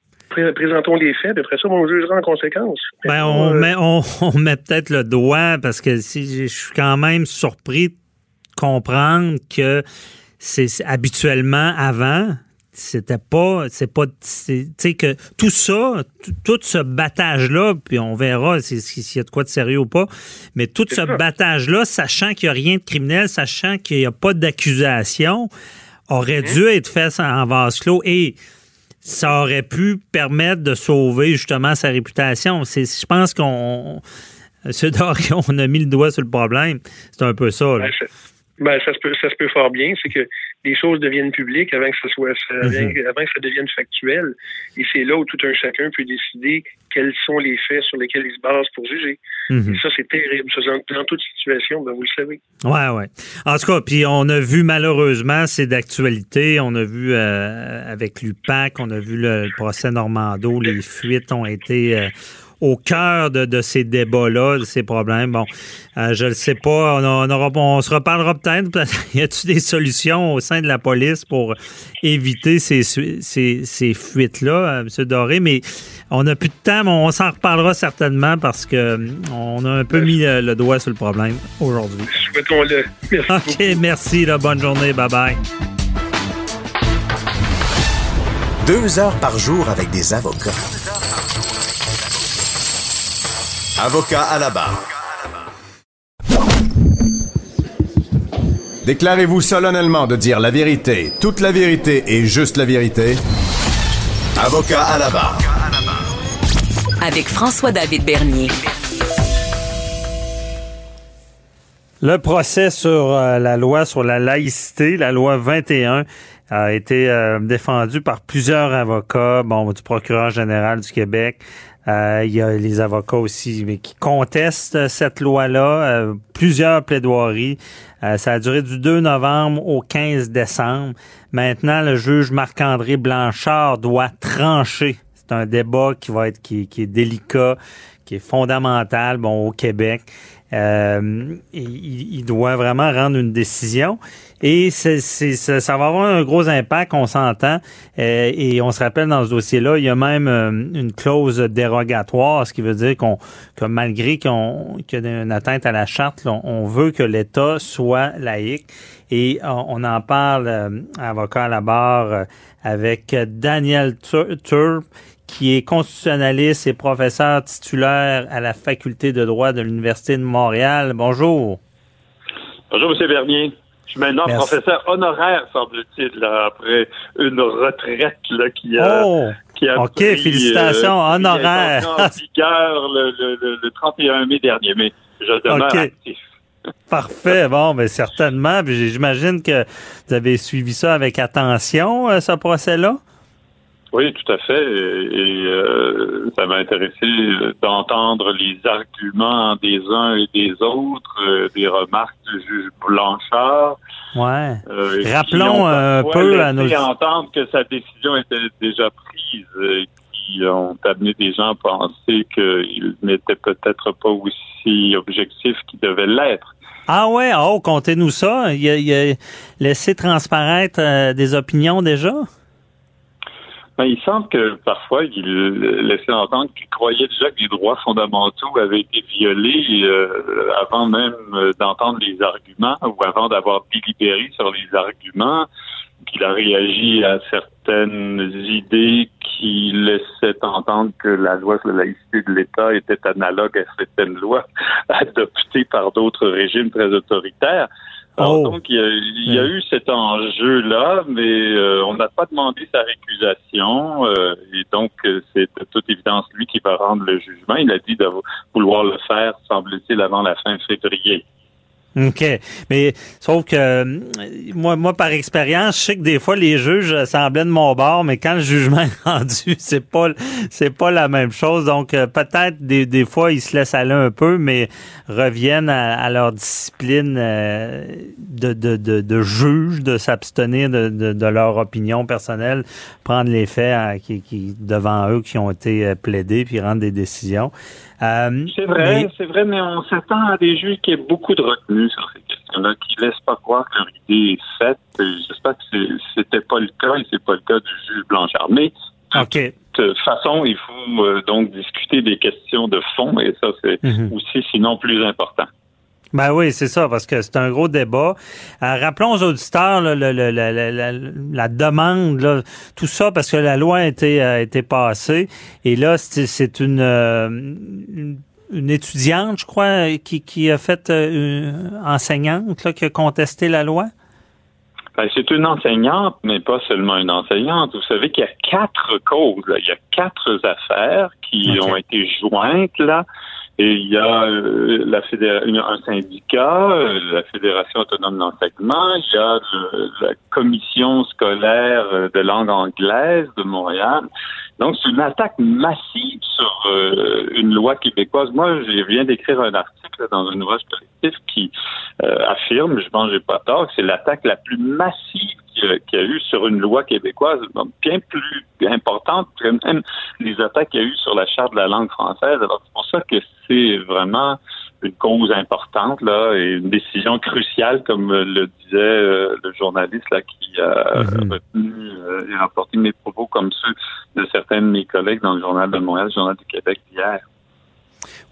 présentons les faits, après ça, on jugera en conséquence. Ben, on, euh, met, on, met peut-être le doigt parce que si je suis quand même surpris de comprendre que c'est habituellement avant, c'était pas c'est pas tu sais que tout ça tout, ce battage là puis on verra s'il y a de quoi de sérieux ou pas mais tout ce battage là sachant qu'il n'y a rien de criminel sachant qu'il n'y a pas d'accusation aurait hein? dû être fait en vase clos et ça aurait pu permettre de sauver justement sa réputation. C'est, je pense qu'on, ce on a mis le doigt sur le problème. C'est un peu ça. Ben, ben, ça, se peut, ça se peut fort bien. C'est que les choses deviennent publiques avant que ça soit mhm. avant que ça devienne factuel. Et c'est là où tout un chacun peut décider quels sont les faits sur lesquels il se base pour juger. Mhm. Et ça, c'est terrible. dans, toute situation, ben, vous le savez. Ouais, ouais. En tout cas, puis on a vu malheureusement, c'est d'actualité. On a vu euh, avec l'UPAC, on a vu le, procès Normando, les fuites ont été. Euh, au cœur de, ces débats-là, de ces problèmes. Bon, euh, je ne sais pas. On, on, se reparlera peut-être. y a-t-il des solutions au sein de la police pour éviter ces, ces, ces fuites-là, M. Doré? Mais on n'a plus de temps, mais on s'en reparlera certainement parce que on a un peu mis le, doigt sur le problème aujourd'hui. Souhaitons-le. OK, merci. bonne journée. Bye-bye. Deux heures par jour avec des avocats. Avocat à la barre. Déclarez-vous solennellement de dire la vérité, toute la vérité et juste la vérité. Avocat à la barre. Avec François-David Bernier. Le procès sur euh, la loi sur la laïcité, la loi 21, a été euh, défendu par plusieurs avocats, bon, du procureur général du Québec. Euh, il y a les avocats aussi mais qui contestent cette loi-là, euh, plusieurs plaidoiries. ça a duré du 2 novembre au 15 décembre. Maintenant, le juge Marc-André Blanchard doit trancher. C'est un débat qui va être qui, qui est délicat, qui est fondamental, bon, au Québec. Euh, il, il, doit vraiment rendre une décision. Et c'est, ça, ça, va avoir un gros impact, on s'entend. Euh, et on se rappelle dans ce dossier-là, il y a même euh, une clause dérogatoire, ce qui veut dire qu'on que malgré qu'on, qu'il y a une atteinte à la charte, on veut que l'État soit laïque. Et on, en parle, avocat à la barre, avec Daniel Turp qui est constitutionnaliste et professeur titulaire à la faculté de droit de l'Université de Montréal. Bonjour. Bonjour, M. Bernier. Je suis maintenant professeur honoraire, semble-t-il, après une retraite là, qui a, oh, qui a OK, félicitations, euh, honoraire. en vigueur le, le, 31 mai dernier, mais je demeure actif. Parfait. Bon, mais certainement. J'imagine que vous avez suivi ça avec attention, euh, ce procès-là. Oui, tout à fait. Et, euh, ça m'a intéressé d'entendre les arguments des uns et des autres, euh, des remarques du juge Blanchard. Ouais. Euh, Rappelons un peu à nos. entendre que sa décision était déjà prise, et qui ont amené des gens à penser qu'il n'était peut-être pas aussi objectif qu'il devait l'être. Ah ouais, oh, comptez-nous ça. Il a, il a laissé transparaître des opinions déjà? Ben, il semble que parfois, il laissait entendre qu'il croyait déjà que les droits fondamentaux avaient été violés euh, avant même euh, d'entendre les arguments ou avant d'avoir délibéré sur les arguments, qu'il a réagi à certaines idées qui laissaient entendre que la loi sur la laïcité de l'État était analogue à certaines lois adoptées par d'autres régimes très autoritaires. Oh. Donc, il y, a, hmm. eu cet enjeu-là, mais euh, on n'a pas demandé sa récusation. Euh, et donc, euh, c'est de toute évidence lui qui va rendre le jugement. Il a dit de vouloir le faire, semble-t-il, avant la fin février. OK. Mais sauf que euh, moi, moi, par expérience, je sais que des fois les juges semblaient de mon bord, mais quand le jugement est rendu, c'est pas c'est pas la même chose. Donc euh, peut-être des, des fois ils se laissent aller un peu, mais reviennent à, leur discipline euh, de, de, de, de, juge, de s'abstenir de, de, leur opinion personnelle, prendre les faits qui, qui devant eux qui ont été plaidés, puis rendre des décisions. Euh, c'est vrai, c'est vrai, mais on s'attend à des juges qui aient beaucoup de retenue sur ces questions-là, qui laissent pas croire que leur idée est faite. J'espère que c'était pas le cas et c'est pas le cas du juge Blanchard. Mais de toute façon, il faut euh, donc discuter des questions de fond et ça, c'est mhm. aussi sinon plus important. Ben oui, c'est ça, parce que c'est un gros débat. Euh, rappelons aux auditeurs la, demande, tout ça, parce que la loi a été, a été passée. Et là, c'est une, euh, une, une, étudiante, je crois, qui, qui a fait euh, une enseignante là, qui a contesté la loi. Ben, c'est une enseignante, mais pas seulement une enseignante. Vous savez qu'il y a quatre causes, il y a quatre affaires qui ont été jointes là. Et il y a euh, la un syndicat, euh, la Fédération autonome d'enseignement, il y a la commission scolaire euh, de langue anglaise de Montréal. Donc, c'est une attaque massive sur une loi québécoise. Moi, je viens d'écrire un article dans un ouvrage collectif qui affirme, je pense que j'ai pas tort, que c'est l'attaque la plus massive qu'il y a eu sur une loi québécoise bien plus importante que même les attaques qu'il y a eu sur la charte de la langue française. Alors c'est pour ça que c'est vraiment une cause importante là et une décision cruciale, comme le disait euh, le journaliste là qui a mm-hmm. retenu euh, et rapporté mes propos comme ceux de certains de mes collègues dans le journal de Montréal, le journal du Québec hier.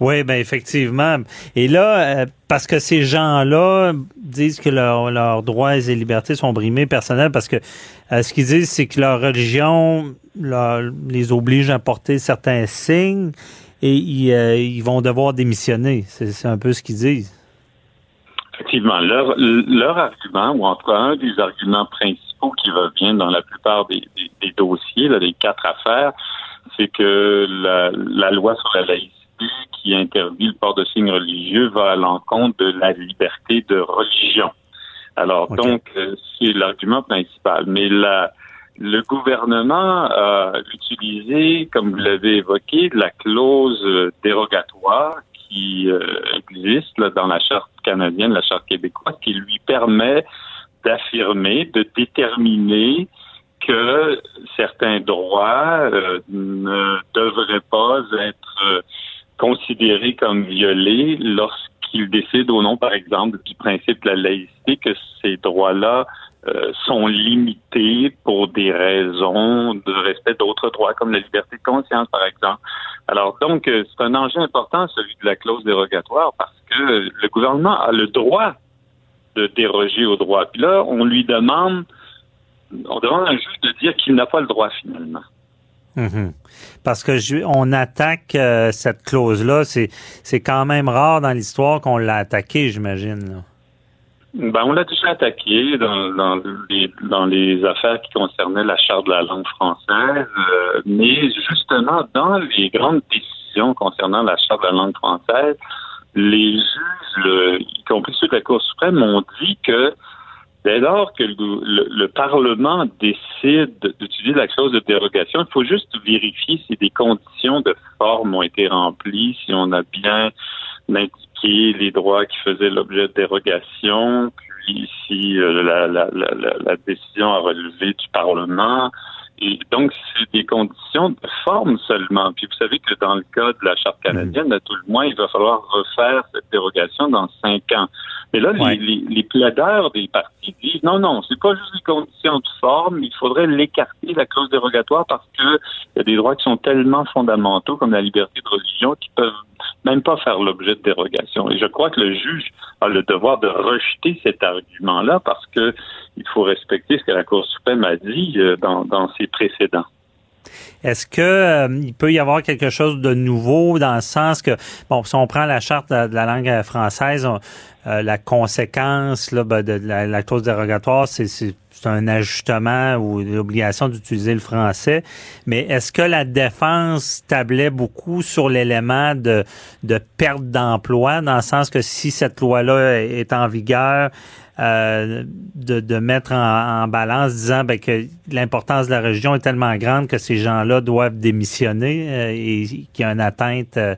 Oui, ben effectivement. Et là, euh, parce que ces gens-là disent que leurs droits et libertés sont brimés personnels, parce que ce qu'ils disent, c'est que leur religion les oblige à porter certains signes et euh, ils, vont devoir démissionner. C'est un peu ce qu'ils disent. Effectivement. Leur, leur argument, ou en tout cas un des arguments principaux qui revient dans la plupart des, dossiers, des quatre affaires, c'est que la, loi sur la laïcité qui interdit le port de signes religieux va à l'encontre de la liberté de religion. Alors, donc, euh, c'est l'argument principal. Mais la, le gouvernement a utilisé, comme vous l'avez évoqué, la clause dérogatoire qui euh, existe dans la charte canadienne, la charte québécoise, qui lui permet d'affirmer, de déterminer que certains droits euh, ne devraient pas être considérés comme violés lorsqu'ils décident au nom, par exemple, du principe de la laïcité, que ces droits-là euh, sont limités pour des raisons de respect d'autres droits, comme la liberté de conscience, par exemple. Alors, donc, euh, c'est un enjeu important, celui de la clause dérogatoire, parce que le gouvernement a le droit de déroger au droit. Puis là, on lui demande, on demande à un juge de dire qu'il n'a pas le droit finalement. Mhm. Parce que on attaque euh, cette clause-là, c'est quand même rare dans l'histoire qu'on l'a attaqué, j'imagine. Ben, on l'a déjà attaqué dans, dans les affaires qui concernaient la charte de la langue française, euh, mais justement, dans les grandes décisions concernant la charte de la langue française, les juges, y compris ceux de la Cour suprême, ont dit que dès lors que le, le Parlement décide d'utiliser la clause de dérogation, il faut juste vérifier si des conditions de forme ont été remplies, si on a bien les droits qui faisaient l'objet de dérogation, puis ici euh, la, la, la, la, décision a relevé du Parlement. Et donc, c'est des conditions de forme seulement. Puis vous savez que dans le cas de la Charte canadienne, à tout le moins, il va falloir refaire cette dérogation dans cinq ans. Mais là, les, les, les, plaideurs des partis disent non, non, c'est pas juste des conditions de forme, il faudrait l'écarter, la clause dérogatoire, parce que il y a des droits qui sont tellement fondamentaux, comme la liberté de religion, qui peuvent même pas faire l'objet de dérogation. Et je crois que le juge a le devoir de rejeter cet argument-là parce que il faut respecter ce que la Cour suprême a dit euh, dans, dans ses précédents. Est-ce que euh, il peut y avoir quelque chose de nouveau dans le sens que bon si on prend la charte de, la langue française euh, la conséquence là, ben, de la, la clause dérogatoire c'est c'est un ajustement ou l'obligation d'utiliser le français. Mais est-ce que la défense tablait beaucoup sur l'élément de, de perte d'emploi, dans le sens que si cette loi-là est en vigueur, euh, de, de, mettre en, balance, disant ben, que l'importance de la région est tellement grande que ces gens-là doivent démissionner euh, et qu'il y a une atteinte euh,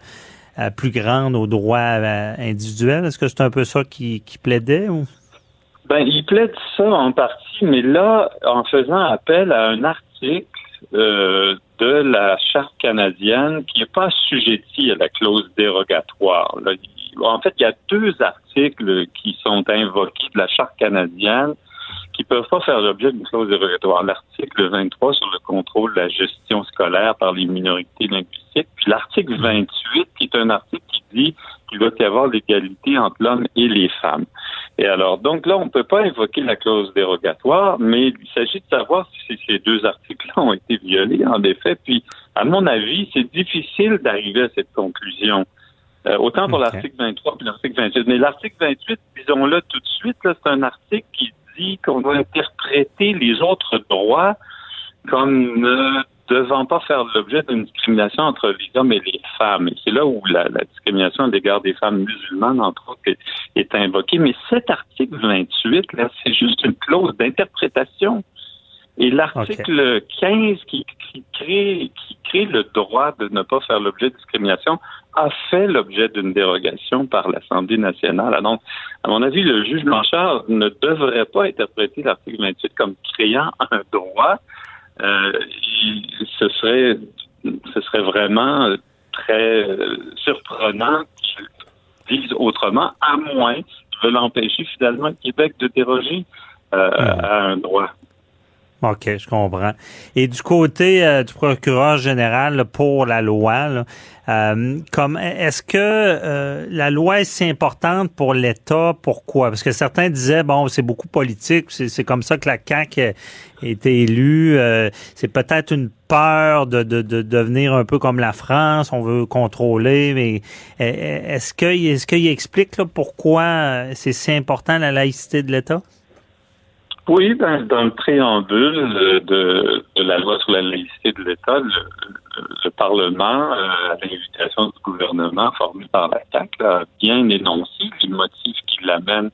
plus grande aux droits individuels. Est-ce que c'est un peu ça qui, qui plaidait? Ou? Ben, il plaide ça en partie, mais là, en faisant appel à un article de la Charte canadienne qui n'est pas assujetti à la clause dérogatoire. En fait, il y a deux articles qui sont invoqués de la Charte canadienne qui peuvent pas faire l'objet d'une clause dérogatoire. L'article 23 sur le contrôle de la gestion scolaire par les minorités linguistiques, puis l'article 28 qui est un article qui dit qu'il doit y avoir l'égalité entre l'homme et les femmes. Et alors, donc là, on ne peut pas invoquer la clause dérogatoire, mais il s'agit de savoir si ces deux articles-là ont été violés, en effet. Puis, à mon avis, c'est difficile d'arriver à cette conclusion. Euh, autant pour l'article 23 que l'article 28. Mais l'article 28, disons-le tout de suite, c'est un article qui dit qu'on doit interpréter les autres droits comme ne devant pas faire l'objet d'une discrimination entre les hommes et les femmes. Et c'est là où la, discrimination à l'égard des femmes musulmanes, entre autres, est, invoquée. Mais cet article 28, là, c'est juste une clause d'interprétation. Et l'article 15 qui, crée, qui consacré le droit de ne pas faire l'objet de discrimination a fait l'objet d'une dérogation par l'Assemblée nationale. Donc, à mon avis, le juge Blanchard ne devrait pas interpréter l'article 28 comme créant un droit. Euh, ce serait, ce serait vraiment très surprenant qu'il dise autrement, à moins de l'empêcher finalement Québec de déroger euh, à un droit. OK, je comprends. Et du côté euh, du procureur général pour la loi, euh, comme est-ce que euh, la loi est si importante pour l'État? Pourquoi? Parce que certains disaient, bon, c'est beaucoup politique, c'est comme ça que la CAQ a été élue. c'est peut-être une peur de, de, de, devenir un peu comme la France, on veut contrôler, mais est-ce que est-ce qu'il explique là, pourquoi c'est si important la laïcité de l'État? Oui, ben, dans le préambule de, de, la loi sur la laïcité de l'État, le, Parlement, euh, à l'invitation du gouvernement formé par la CAQ, a bien énoncé les motifs qui l'amènent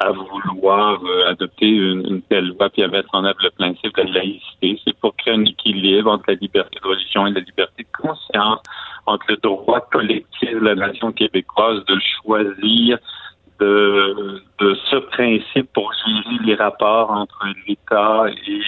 à vouloir euh, adopter une, telle loi puis à mettre en œuvre le principe de la laïcité. C'est pour créer un équilibre entre la liberté de religion et la liberté de conscience, entre le droit collectif de la nation québécoise de choisir de, de ce principe pour gérer les rapports entre l'État et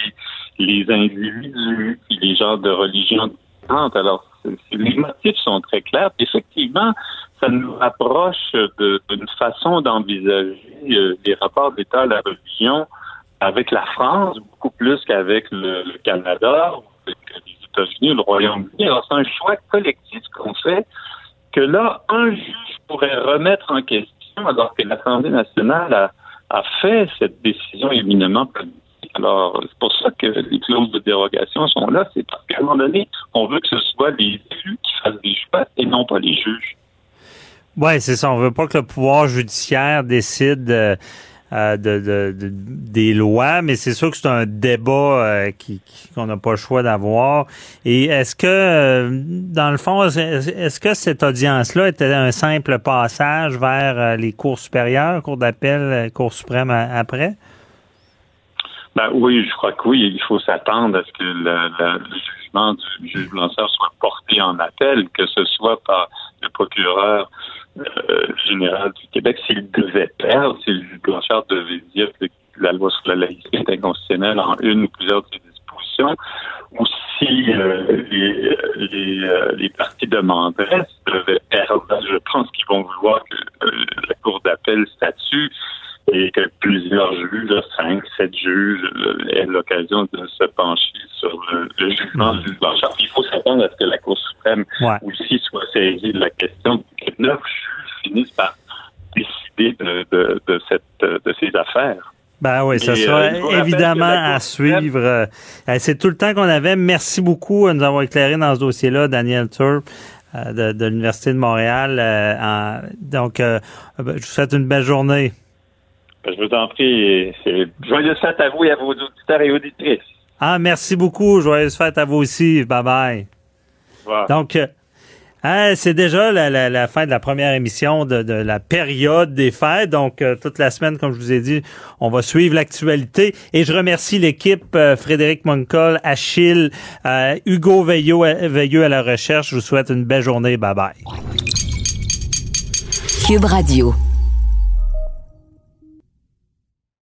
les individus et les genres de religion différentes. Alors, les motifs sont très clairs. Effectivement, ça nous rapproche d'une façon d'envisager euh, les rapports d'État à la religion avec la France, beaucoup plus qu'avec le, Canada, avec les États-Unis, le Royaume-Uni. Alors, c'est un choix collectif qu'on fait que là, un juge pourrait remettre en question alors que l'Assemblée nationale a, fait cette décision éminemment politique. Alors, c'est pour ça que les clauses de dérogation sont là. C'est parce qu'à un moment donné, on veut que ce soit les élus qui fassent des choix et non pas les juges. Oui, c'est ça. On veut pas que le pouvoir judiciaire décide euh, euh, de, des lois, mais c'est sûr que c'est un débat euh, qui, qu'on n'a pas le choix d'avoir. Et est-ce que, euh, dans le fond, est-ce que cette audience-là était un simple passage vers les cours supérieures, cours d'appel, cours suprême après? Ben oui, je crois que oui. Il faut s'attendre à ce que le, jugement du juge Blanchard soit porté en appel, que ce soit par le procureur euh, général du Québec, s'il devait perdre, si le juge Blanchard devait dire que la loi sur la laïcité est inconstitutionnelle en une ou plusieurs dispositions, ou si euh, les, les, euh, les, partis demanderaient, devaient perdre, je pense qu'ils vont vouloir que la Cour d'appel statue et que plusieurs juges, cinq, sept juges, aient l'occasion de se pencher sur le, jugement du Blanchard. Il faut s'attendre à ce que la Cour suprême aussi soit saisie de la question que neuf juges finissent par décider de, de, de, cette, de ces affaires. Ben oui, ça sera euh, évidemment à suivre. Euh, c'est tout le temps qu'on avait. Merci beaucoup de nous avoir éclairé dans ce dossier-là, Daniel Turp euh, de, de l'Université de Montréal. donc, ben, je vous souhaite une belle journée. Ben, je vous en prie. Joyeuse fête à vous et à vos auditeurs et auditrices. Ah, merci beaucoup. Joyeuse fête à vous aussi. Bye bye. Donc, euh, hein, c'est déjà la, fin de la première émission de, la période des fêtes. Donc, euh, toute la semaine, comme je vous ai dit, on va suivre l'actualité. Et je remercie l'équipe, euh, Frédéric Moncol, Achille, Hugo Veilleux, Veilleux à la recherche. Je vous souhaite une belle journée. Bye bye. Cube Radio.